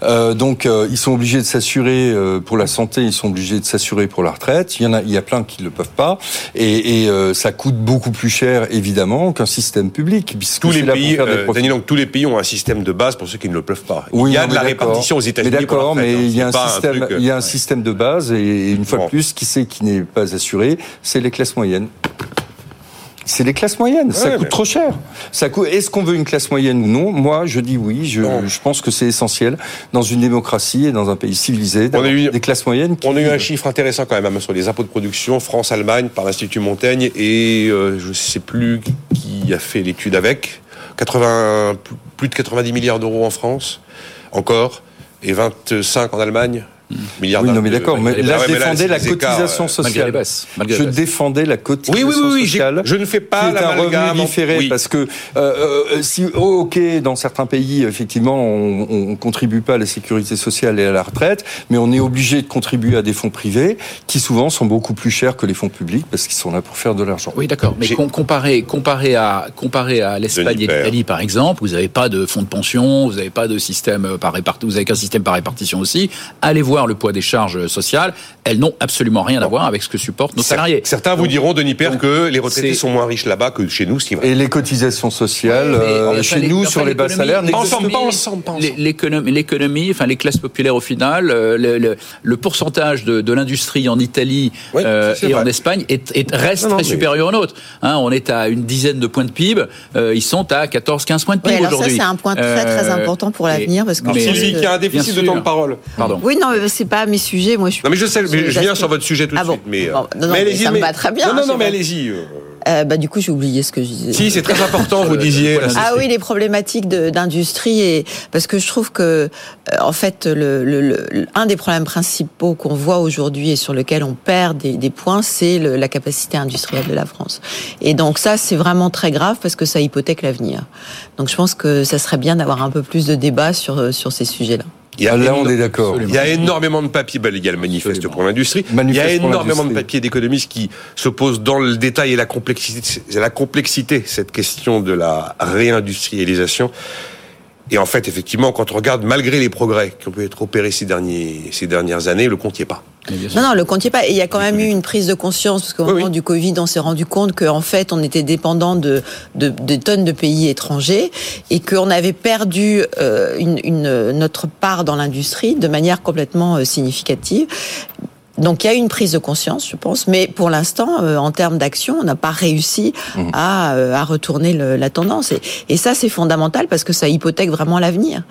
Euh, donc ils sont obligés de s'assurer pour la santé, ils sont obligés de s'assurer pour la retraite. Il y en a, il y a plein qui le peuvent pas, et, et ça coûte beaucoup plus cher évidemment qu'un système public Tous les pays. Daniel, donc tous les pays ont un système de base pour ceux qui ne le peuvent pas. Oui, il y a de la répartition aux États-Unis. D'accord, mais hein. il y a un pas système, truc, euh, il y a un système de base et une fois Bon. de plus, qui c'est qui n'est pas assuré, c'est les classes moyennes. C'est les classes moyennes. ça coûte mais- trop cher. Ça coûte. Est-ce qu'on veut une classe moyenne ou non? Moi, je dis oui. Je, pense que c'est essentiel dans une démocratie et dans un pays civilisé d'avoir On a eu- des classes moyennes. qui On a eu un chiffre intéressant quand même hein, sur les impôts de production France-Allemagne par l'Institut Montaigne et euh, je ne sais plus qui a fait l'étude avec. 80, plus de 90 milliards d'euros en France, encore, et 25 en Allemagne. Milliards Oui, non, mais de- d'accord. Mais Ah là, ouais, je mais défendais la cotisation euh, Malgré les sociale. Je défendais la cotisation oui, oui, oui, j'ai- sociale. je ne fais pas est un revenu différé Oui. parce que euh, euh, si oh, ok dans certains pays effectivement on, on contribue pas à la sécurité sociale et à la retraite mais on est obligé de contribuer à des fonds privés qui souvent sont beaucoup plus chers que les fonds publics parce qu'ils sont là pour faire de l'argent. Oui, d'accord. Mais comparé, comparé à, comparé à l'Espagne et l'Italie, par exemple, vous n'avez pas de fonds de pension, vous n'avez pas de système par répartition, vous avez qu'un système par répartition aussi. Allez voir avoir le poids des charges sociales, elles n'ont absolument rien à voir avec ce que supportent nos salariés. Certains vous diront, Denis Père, que les retraités sont moins riches là-bas que chez nous, ce qui. Et les cotisations sociales, euh, chez nous, sur les bas salaires, n'existent pas ensemble, L'économie, enfin les classes populaires au final, euh, le, le- le pourcentage de, de l'industrie en Italie Oui, euh, et vrai. en Espagne est, est- reste Non, non, très mais- supérieur au nôtre. Hein, on est à une dizaine de points de PIB, euh, ils sont à 14-15 points de Oui, PIB alors ça, aujourd'hui. c'est un point très, très important pour l'avenir, parce que Alors, Mais- Sylvie, qui a un déficit de temps de parole. Pardon. Oui, non, mais c'est pas mes sujets. Moi, je suis. Non mais je sais, mais je viens aspects- sur votre sujet tout de Ah bon. suite. Mais, euh, Bon, non, non, mais allez-y, ça me va très bien, Non, non, non, mais allez-y. euh. Euh, bah, du coup, j'ai oublié ce que je disais. Si, c'est très important, vous disiez. là, Ah oui, les problématiques d'industrie et parce que je trouve que en fait le, le- le- un des problèmes principaux qu'on voit aujourd'hui et sur lequel on perd des, des points, c'est la capacité industrielle de la France. Et donc ça, c'est vraiment très grave parce que ça hypothèque l'avenir. Donc je pense que ça serait bien d'avoir un peu plus de débat sur sur ces sujets-là. Il y a Ah, Là, on est d'accord. Il y a énormément de papiers, bah, il y a le manifeste Absolument. pour l'industrie. Il y a énormément de papiers d'économistes qui s'opposent dans le détail et la complexité, la complexité, cette question de la réindustrialisation. Et en fait, effectivement, quand on regarde, malgré les progrès qui ont pu être opérés ces, derniers, ces dernières années, le compte n'y est pas. Non, non, le compte est pas. Et il y a quand même eu une prise de conscience parce qu'au Oui, moment oui. du Covid, on s'est rendu compte qu'en fait, on était dépendant de, de, de tonnes de pays étrangers et qu'on avait perdu euh, une, une, notre part dans l'industrie de manière complètement euh, significative. Donc il y a une prise de conscience, je pense, mais pour l'instant, euh, en termes d'action, on n'a pas réussi à, euh, à retourner le- la tendance. Et, et ça, c'est fondamental parce que ça hypothèque vraiment l'avenir.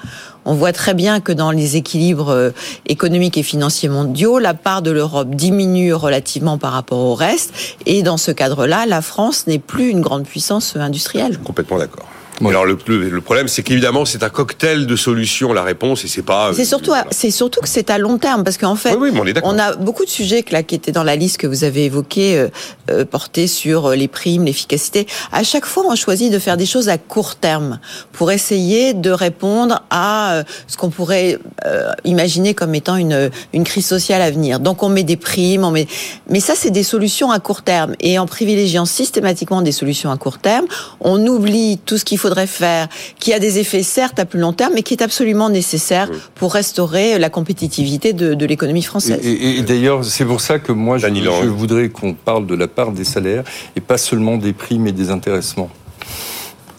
On voit très bien que dans les équilibres euh, économiques et financiers mondiaux, la part de l'Europe diminue relativement par rapport au reste. Et dans ce cadre-là, la France n'est plus une grande puissance industrielle. Complètement d'accord. Oui. Alors le, le- le problème, c'est qu'évidemment, c'est un cocktail de solutions, la réponse, et c'est pas. C'est surtout, euh, c'est surtout que c'est à long terme parce qu'en fait, Oui, oui, on on a beaucoup de sujets là qui étaient dans la liste que vous avez évoquée, euh, euh, portés sur euh, les primes, l'efficacité. À chaque fois, on choisit de faire des choses à court terme pour essayer de répondre à euh, ce qu'on pourrait euh, imaginer comme étant une une crise sociale à venir. Donc, on met des primes, on met, mais ça, c'est des solutions à court terme. Et en privilégiant systématiquement des solutions à court terme, on oublie tout ce qu'il faudrait faire, qui a des effets certes à plus long terme, mais qui est absolument nécessaire pour restaurer la compétitivité de, de l'économie française. Et, et- et d'ailleurs, c'est pour ça que moi, je, voudrais qu'on parle de la part des salaires et pas seulement des primes et des intéressements.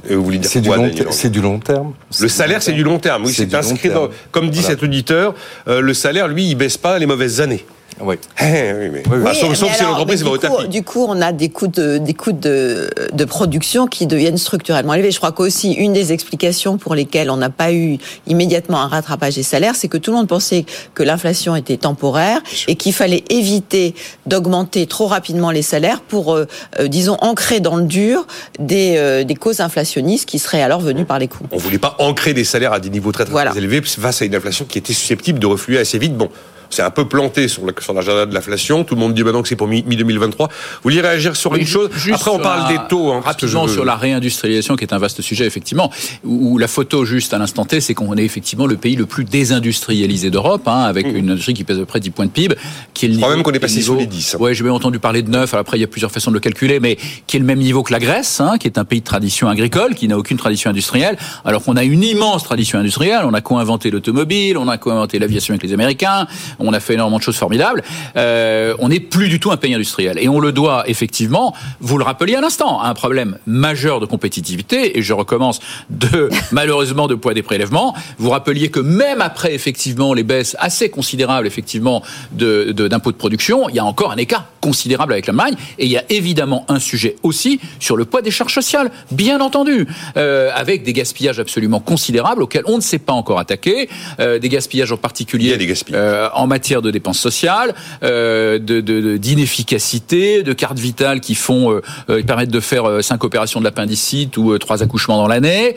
Et vous voulez dire C'est du, quoi, long du terme. Le salaire, c'est du long terme. Oui, C'est inscrit dans. Comme dit Voilà. cet auditeur, euh, le salaire, lui, il baisse pas les mauvaises années. Ouais. Eh, oui, mais. Oui, oui. Bah, sauf mais sauf si l'entreprise va au du coup, tapis. Du coup, on a des coûts de, des coûts de, de production qui deviennent structurellement élevés. Je crois qu'aussi une des explications pour lesquelles on n'a pas eu immédiatement un rattrapage des salaires, c'est que tout le monde pensait que l'inflation était temporaire et qu'il fallait éviter d'augmenter trop rapidement les salaires pour, euh, euh, disons, ancrer dans le dur des, euh, des causes inflationnistes qui seraient alors venues par les coûts. On voulait pas ancrer des salaires à des niveaux très très, Voilà. très élevés face à une inflation qui était susceptible de refluer assez vite. Bon, c'est un peu planté sur la- sur l'agenda de l'inflation. Tout le monde dit maintenant que c'est pour mi- mi-2023. Vous vouliez réagir sur une chose juste Après, on sur parle la- des taux. hein, rapidement veux- sur la réindustrialisation, qui est un vaste sujet effectivement. Où, la photo juste à l'instant T, c'est qu'on est effectivement le pays le plus désindustrialisé d'Europe, hein, avec une industrie qui pèse à peu près 10 points de PIB, qui est le crois niveau- même qu'on est passé niveau- sous les 10, hein. Ouais, j'ai bien entendu parler de 9. Alors après, il y a plusieurs façons de le calculer, mais qui est le même niveau que la Grèce, hein, qui est un pays de tradition agricole, qui n'a aucune tradition industrielle, alors qu'on a une immense tradition industrielle. On a co-inventé l'automobile, on a co-inventé l'aviation avec les Américains, on a fait énormément de choses formidables. Euh, on n'est plus du tout un pays industriel. Et on le doit effectivement, vous le rappeliez à l'instant, à un problème majeur de compétitivité, et je recommence de, [laughs] malheureusement, de poids des prélèvements. Vous rappeliez que même après, effectivement, les baisses assez considérables, effectivement, de, de- d'impôts de production, il y a encore un écart considérable avec l'Allemagne, et il y a évidemment un sujet aussi sur le poids des charges sociales, bien entendu, euh, avec des gaspillages absolument considérables auxquels on ne s'est pas encore attaqué, euh, des gaspillages en particulier Il y a des gaspillages. euh, en matière de dépenses sociales, euh, de, de- de- d'inefficacité, de cartes vitales qui font, euh, euh, permettent de faire euh, cinq opérations de l'appendicite ou euh, trois accouchements dans l'année.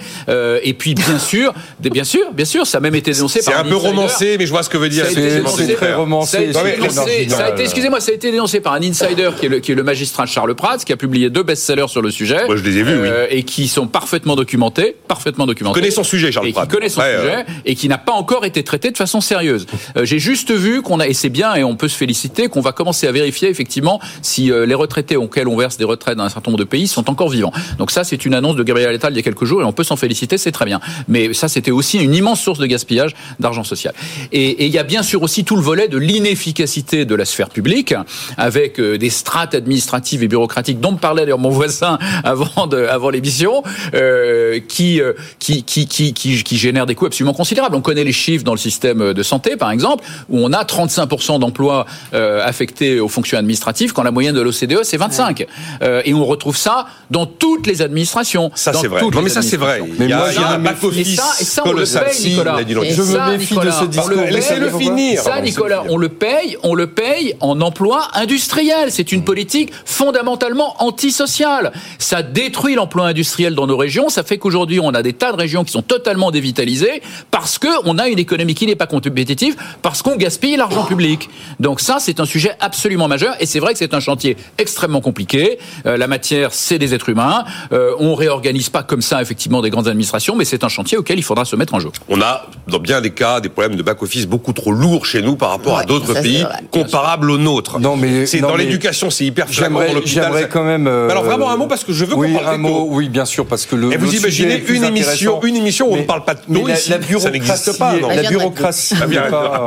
Et puis bien [laughs] sûr, bien sûr, bien sûr, ça a même été dénoncé C'est par un peu insider. romancé, mais je vois ce que veut dire. C'est- c'est très romancé, c'est excusez-moi, ça a été dénoncé par un insider qui est le, qui est le magistrat Charles Prats, qui a publié deux best-sellers sur le sujet. Moi, je les ai vus, oui. Et qui sont parfaitement documentés, parfaitement documentés. connaît son sujet, Charles qui connaît son sujet et qui n'a pas encore été traité de façon sérieuse. J'ai juste vu qu'on a, et c'est bien, et on peut se féliciter, qu'on va commencer à vérifier effectivement si euh, les retraités auxquels on verse des retraites dans un certain nombre de pays sont encore vivants. Donc ça, c'est une annonce de Gabriel Attal il y a quelques jours, et on peut s'en féliciter, c'est très bien. Mais ça, c'était aussi une immense source de gaspillage d'argent social. Et, il y a bien sûr aussi tout le volet de l'inefficacité de la sphère publique, avec euh, des strates administratives et bureaucratiques dont parlait d'ailleurs mon voisin [laughs] avant, l'émission, euh, qui, qui, qui génèrent des coûts absolument considérables. On connaît les chiffres dans le système de santé, par exemple, où on a 35% d'emplois euh, affectés aux fonctions administratives, quand la moyenne de l'OCDE, c'est 25. Euh, et on retrouve ça dans toutes les administrations. Ça, c'est vrai. Non, mais ça, c'est vrai. Mais il y a, il y a un back-office et ça, on le paye, Nicolas. Je me méfie de ce discours. Laissez-le finir. Ça, Nicolas, on le paye, on le paye en emploi industriel. C'est une politique fondamentalement antisociale. Ça détruit l'emploi industriel dans nos régions. Ça fait qu'aujourd'hui, on a des tas de régions qui sont totalement dévitalisées parce que on a une économie qui n'est pas compétitive, parce qu'on gaspille l'argent public. Donc ça, c'est un sujet absolument majeur. Et c'est vrai que c'est un chantier extrêmement compliqué. Euh, la matière, c'est des êtres humains. Euh, on réorganise pas comme ça, effectivement, des grandes administrations, mais c'est un chantier auquel il faudra se mettre en jeu. On a, dans bien des cas, des problèmes de back-office beaucoup trop lourds chez nous par rapport à d'autres pays comparables aux nôtres. Non, mais c'est dans l'éducation, c'est hyper. J'aimerais quand même. Euh... Alors vraiment un mot parce que je veux qu'on oui, parle un mot, Oui, bien sûr, parce que le. Et vous imaginez une émission, une émission où on ne parle pas de taux la, ici, la bureaucratie, ça n'existe pas. Non la bureaucratie.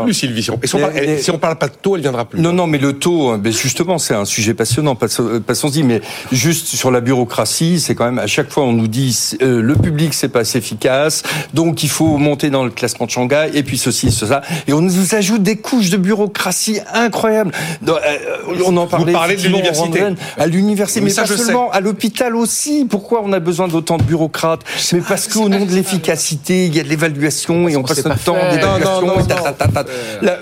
Plus, Sylvie. Et si on, parle, si on parle pas de taux, elle viendra plus. Non, non, mais le taux, ben justement, c'est un sujet passionnant. Passons-y, mais juste sur la bureaucratie, c'est quand même à chaque fois on nous dit euh, le public c'est pas assez efficace, donc il faut monter dans le classement de Shanghai et puis ceci, cela, et on nous ajoute des couches de bureaucratie incroyables. Euh, on en parlait. Vous parlez de l'université. À l'université, mais, mais ça, pas seulement, à l'hôpital aussi. Pourquoi on a besoin d'autant de bureaucrates Mais parce qu'au nom de l'efficacité, il y a de l'évaluation et on passe notre temps d'évaluation.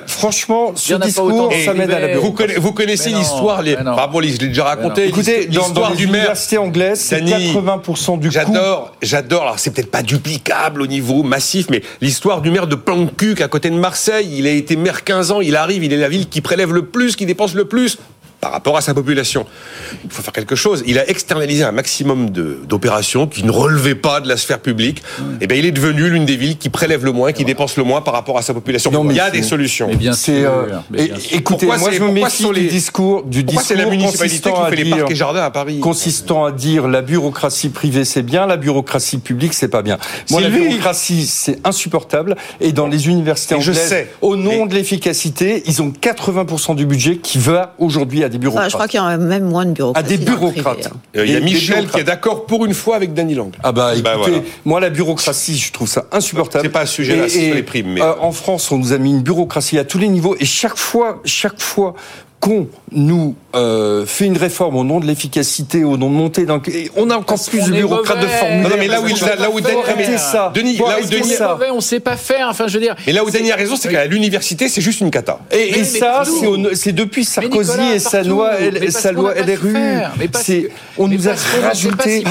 Franchement, ce discours, ça m'aide à la bureaucratie. Vous connaissez l'histoire, les... bon, je l'ai déjà raconté. Écoutez, l'histoire du maire. L'université anglaise, c'est 80% du J'adore, j'adore. Alors, c'est peut-être pas duplicable au niveau massif, mais l'histoire du maire de Plancuc, à côté de Marseille, il a été maire 15 ans, il arrive, il est la ville qui prélève le plus, qui dépense le plus par rapport à sa population. Il faut faire quelque chose. Il a externalisé un maximum d'opérations qui ne relevaient pas de la sphère publique. Et eh bien, il est devenu l'une des villes qui prélève le moins, qui dépense le moins par rapport à sa population. Non, il y a des solutions. Mais bien sûr. Euh, écoutez, moi je me méfie du discours, du discours c'est la municipalité qui fait les parcs et jardins à Paris Consistant à dire la bureaucratie privée c'est bien, la bureaucratie publique c'est pas bien. Moi, la bureaucratie c'est insupportable. Et dans les universités anglaises, je sais, au nom de l'efficacité, ils ont 80% du budget qui va aujourd'hui à des bureaucrates. je crois qu'il y a même moins de bureaucrates. À des bureaucrates. Hein. Il y a Michel qui est d'accord pour une fois avec Danny Lang. Ah bah, bah écoutez, moi la bureaucratie, je trouve ça insupportable. C'est pas un sujet là, c'est les primes. Mais... Euh, en France, on nous a mis une bureaucratie à tous les niveaux et chaque fois, chaque fois qu'on nous euh, fait une réforme au nom de l'efficacité, au nom de monter dans... On a encore plus de bureaucrates de formulaires. Non, mais là où, là où Denis, ça. Denis, là où Denis, ça. on sait pas faire. Enfin, je veux dire. Mais là où Denis a raison, c'est qu'à l'université, c'est juste une cata. Et, et ça, c'est depuis Sarkozy et sa loi, sa loi LRU. On nous a rajouté.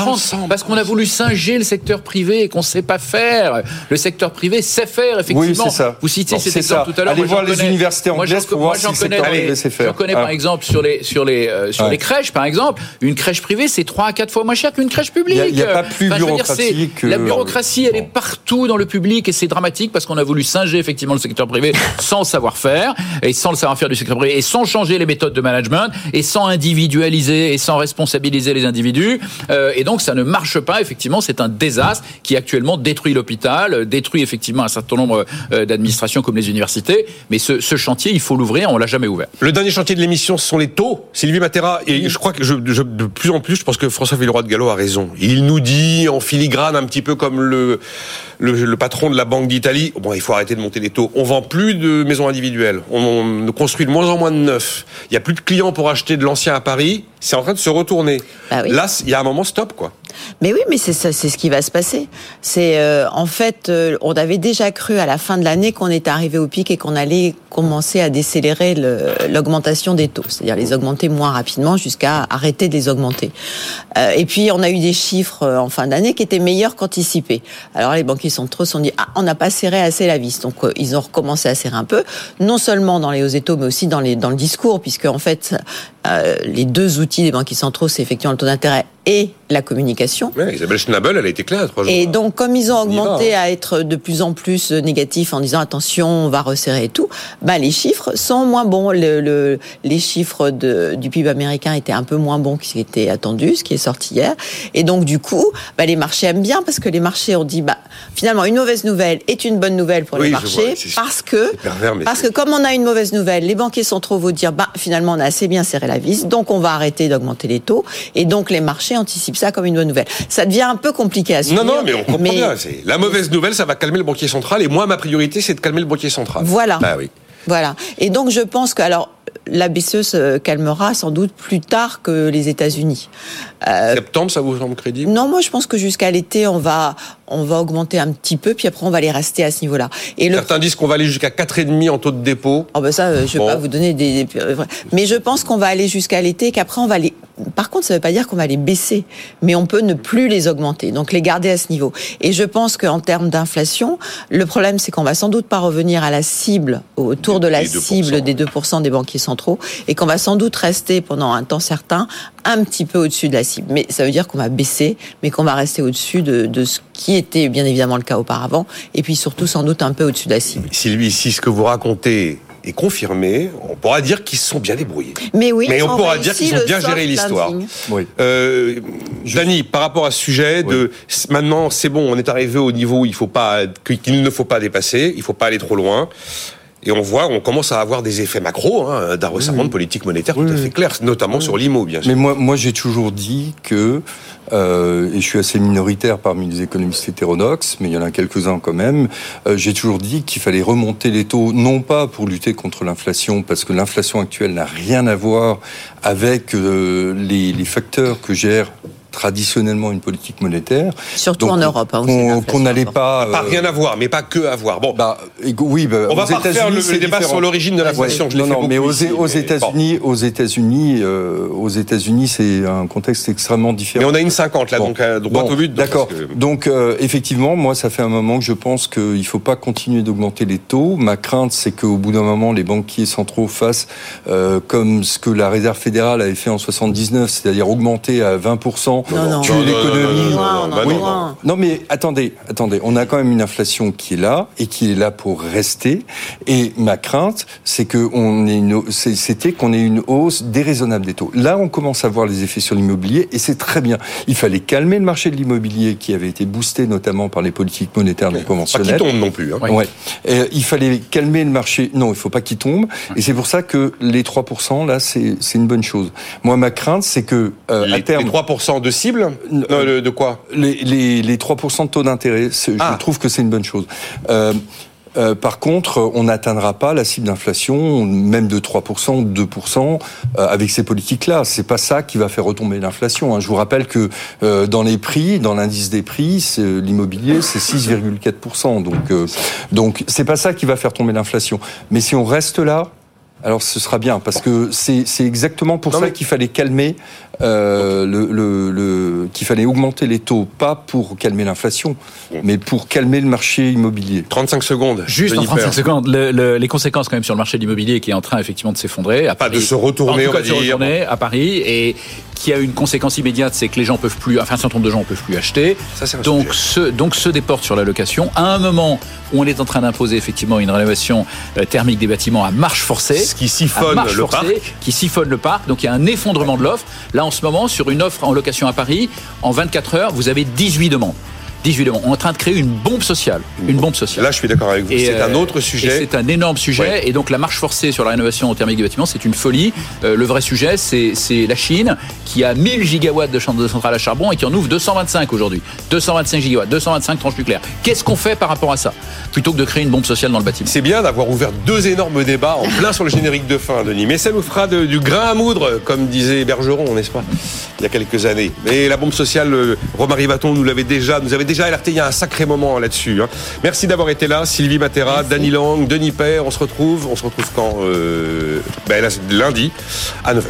Parce qu'on a voulu singer le secteur privé et qu'on sait pas faire. Le secteur privé sait faire, effectivement. Oui, c'est ça. Vous citez cet exemple tout à l'heure. Allez voir les universités anglaises pour voir si le secteur privé sait faire. Je connais par exemple sur les sur les euh, sur les crèches par exemple, une crèche privée c'est 3 à 4 fois moins cher qu'une crèche publique. Il n'y a, pas plus bureaucratique. La bureaucratie elle est partout dans le public et c'est dramatique parce qu'on a voulu singer effectivement le secteur privé [laughs] sans savoir-faire et sans le savoir-faire du secteur privé et sans changer les méthodes de management et sans individualiser et sans responsabiliser les individus euh, et donc ça ne marche pas effectivement c'est un désastre qui actuellement détruit l'hôpital, détruit effectivement un certain nombre euh, d'administrations comme les universités mais ce, ce chantier il faut l'ouvrir on l'a jamais ouvert. Le dernier chantier de l'émission sont les taux. Sylvie Matera, et je crois que je, de plus en plus, je pense que François Villeroy de Gallo a raison. Il nous dit en filigrane, un petit peu comme le, le, patron de la Banque d'Italie, bon, il faut arrêter de monter les taux. On vend plus de maisons individuelles. On, construit de moins en moins de neufs. Il y a plus de clients pour acheter de l'ancien à Paris. C'est en train de se retourner. Bah Là, il y a un moment stop, quoi. Mais oui, mais c'est ça, c'est ce qui va se passer. C'est euh, en fait, euh, on avait déjà cru à la fin de l'année qu'on était arrivé au pic et qu'on allait commencer à décélérer l'augmentation des taux, c'est-à-dire les augmenter moins rapidement jusqu'à arrêter de les augmenter. Euh, et puis on a eu des chiffres en fin d'année qui étaient meilleurs qu'anticipés. Alors les banquiers centraux se sont dit ah on n'a pas serré assez la vis, donc ils ont recommencé à serrer un peu, non seulement dans les hausses des taux, mais aussi dans le discours, puisque en fait les deux outils des banquiers centraux, c'est effectivement le taux d'intérêt et la communication. Ouais, Isabelle Schnabel, elle a été claire trois jours. Et donc, comme ils ont va, augmenté hein. à être de plus en plus négatifs en disant attention, on va resserrer et tout, bah, les chiffres sont moins bons. Le, le- les chiffres de, du PIB américain étaient un peu moins bons qu'ils étaient attendus, ce qui est sorti hier. Et donc, du coup, bah, les marchés aiment bien parce que les marchés ont dit, bah, finalement, une mauvaise nouvelle est une bonne nouvelle pour Oui, les marchés parce que, pervers, parce que comme on a une mauvaise nouvelle, les banquiers centraux vont dire, bah, finalement, on a assez bien serré la vis, donc on va arrêter d'augmenter les taux. Et donc, les marchés anticipent ça comme une bonne nouvelle. Ça devient un peu compliqué à suivre. Non, non, mais on comprend bien. c'est- La mauvaise nouvelle, ça va calmer le banquier central. Et moi, ma priorité, c'est de calmer le banquier central. Voilà. Bah oui. Voilà. Et donc je pense que alors la BCE se calmera sans doute plus tard que les États-Unis. Euh, Septembre, ça vous semble crédible? Non, moi je pense que jusqu'à l'été on va on va augmenter un petit peu puis après on va les rester à ce niveau-là. Et le Certains disent qu'on va aller jusqu'à 4,5 en taux de dépôt. Oh ben ça, euh, je vais Bon. pas vous donner des, mais je pense qu'on va aller jusqu'à l'été, qu'après on va les. Par contre, ça veut pas dire qu'on va les baisser, mais on peut ne plus les augmenter, donc les garder à ce niveau. Et je pense qu'en termes d'inflation, le problème c'est qu'on va sans doute pas revenir à la cible, autour de la Des 2%. cible des 2% des banquiers centraux, et qu'on va sans doute rester pendant un temps certain un petit peu au-dessus de la cible. Mais ça veut dire qu'on va baisser, mais qu'on va rester au-dessus de, de ce qui était bien évidemment le cas auparavant, et puis surtout sans doute un peu au-dessus de la cible. Sylvie, si ce que vous racontez est confirmé, on pourra dire qu'ils se sont bien débrouillés. Mais oui, Mais on pourra dire qu'ils ont bien géré l'histoire. Oui. Euh, Dany, par rapport à ce sujet de maintenant, c'est bon, on est arrivé au niveau où il faut pas qu'il ne faut pas dépasser, il faut pas aller trop loin. Et on voit, on commence à avoir des effets macro hein, d'un resserrement de politique monétaire Oui, tout à fait clair, notamment sur l'IMO, bien sûr. Mais moi, moi j'ai toujours dit que, euh, et je suis assez minoritaire parmi les économistes hétérodoxes, mais il y en a quelques-uns quand même, euh, j'ai toujours dit qu'il fallait remonter les taux, non pas pour lutter contre l'inflation, parce que l'inflation actuelle n'a rien à voir avec euh, les, les facteurs que gère traditionnellement une politique monétaire. Surtout Donc, en Europe. hein, Qu'on n'allait pas... Pas euh, rien à voir, mais pas que à voir. Bon, bah, oui, bah, on va pas refaire le, c'est le débat différent. sur l'origine de l'inflation. Ouais, non, non, mais aux, ici, aux mais bon. États-Unis, aux États-Unis, euh, aux États-Unis, c'est un contexte extrêmement Mais différent. on a une 50 là, Bon. donc euh, droit Bon, au but. D'accord. que- Donc euh, effectivement, moi, ça fait un moment que je pense qu'il ne faut pas continuer d'augmenter les taux. Ma crainte, c'est qu'au bout d'un moment, les banquiers centraux fassent euh, comme ce que la Réserve fédérale avait fait en 79, c'est-à-dire augmenter à 20 Non, non. tuer Non, l'économie. non, mais attendez, attendez, on a quand même une inflation qui est là et qui est là pour rester. Et ma crainte, c'est que on ait une, c'est- c'était qu'on ait une hausse déraisonnable des taux. Là, on commence à voir les effets sur l'immobilier et c'est très bien. Il fallait calmer le marché de l'immobilier qui avait été boosté notamment par les politiques monétaires non Pas qu'il conventionnelles. tombe non plus. hein. Ouais. Et il fallait calmer le marché. Non, il faut pas qu'il tombe. Et c'est pour ça que les 3%, là, c'est c'est une bonne chose. Moi, ma crainte, c'est que euh, Les, à terme, les 3% de cible le- De quoi les, les, les 3% de taux d'intérêt, c'est- Ah. je trouve que c'est une bonne chose. Euh, euh, par contre, on n'atteindra pas la cible d'inflation, même de 3%, de 2%, euh, avec ces politiques-là. C'est pas ça qui va faire retomber l'inflation. hein. Je vous rappelle que euh, dans les prix, dans l'indice des prix, l'immobilier, c'est 6,4%. Donc, euh, donc, c'est pas ça qui va faire tomber l'inflation. Mais si on reste là, alors ce sera bien, parce que c'est c'est exactement pour Non, ça mais- qu'il fallait calmer, euh, le, le, le- qu'il fallait augmenter les taux, pas pour calmer l'inflation, mais pour calmer le marché immobilier. 35 secondes. Juste en Denis 35 Père. secondes, le- le- les conséquences quand même sur le marché de l'immobilier qui est en train effectivement de s'effondrer. à Pas de Paris. se retourner, en on tout va cas, de se dire. retourner à Paris et qui a une conséquence immédiate, c'est que les gens peuvent plus, enfin un certain nombre de gens ne peuvent plus acheter. Ça, donc se, donc se déportent sur la location. À un moment où on est en train d'imposer effectivement une rénovation euh, thermique des bâtiments à marche forcée. Qui siphonne marche le forcée, parc. qui siphonne le parc. Donc il y a un effondrement de l'offre. Là en ce moment, sur une offre en location à Paris, en 24 heures, vous avez 18 demandes. 18 demandes. On est en train de créer une bombe sociale. Une bombe sociale. Là, je suis d'accord avec vous. Et, C'est un euh, autre et sujet. C'est un énorme sujet. Ouais. Et donc la marche forcée sur la rénovation thermique des bâtiments, c'est une folie. Euh, le vrai sujet, c'est la Chine qui a 1000 gigawatts de centrales à charbon et qui en ouvre 225 aujourd'hui. 225 gigawatts, 225 tranches nucléaires. Qu'est-ce qu'on fait par rapport à ça Plutôt que de créer une bombe sociale dans le bâtiment? C'est bien d'avoir ouvert deux énormes débats en plein sur le générique de fin, Denis. Mais ça nous fera de- du grain à moudre, comme disait Bergeron, n'est-ce pas, il y a quelques années. Mais la bombe sociale, euh, Romain Rivaton nous l'avait déjà, nous avait déjà alerté il y a un sacré moment là-dessus. hein. Merci d'avoir été là, Sylvie Matera, Dany Lang, Denis Père. On se retrouve, on se retrouve quand euh, ben lundi à 9h.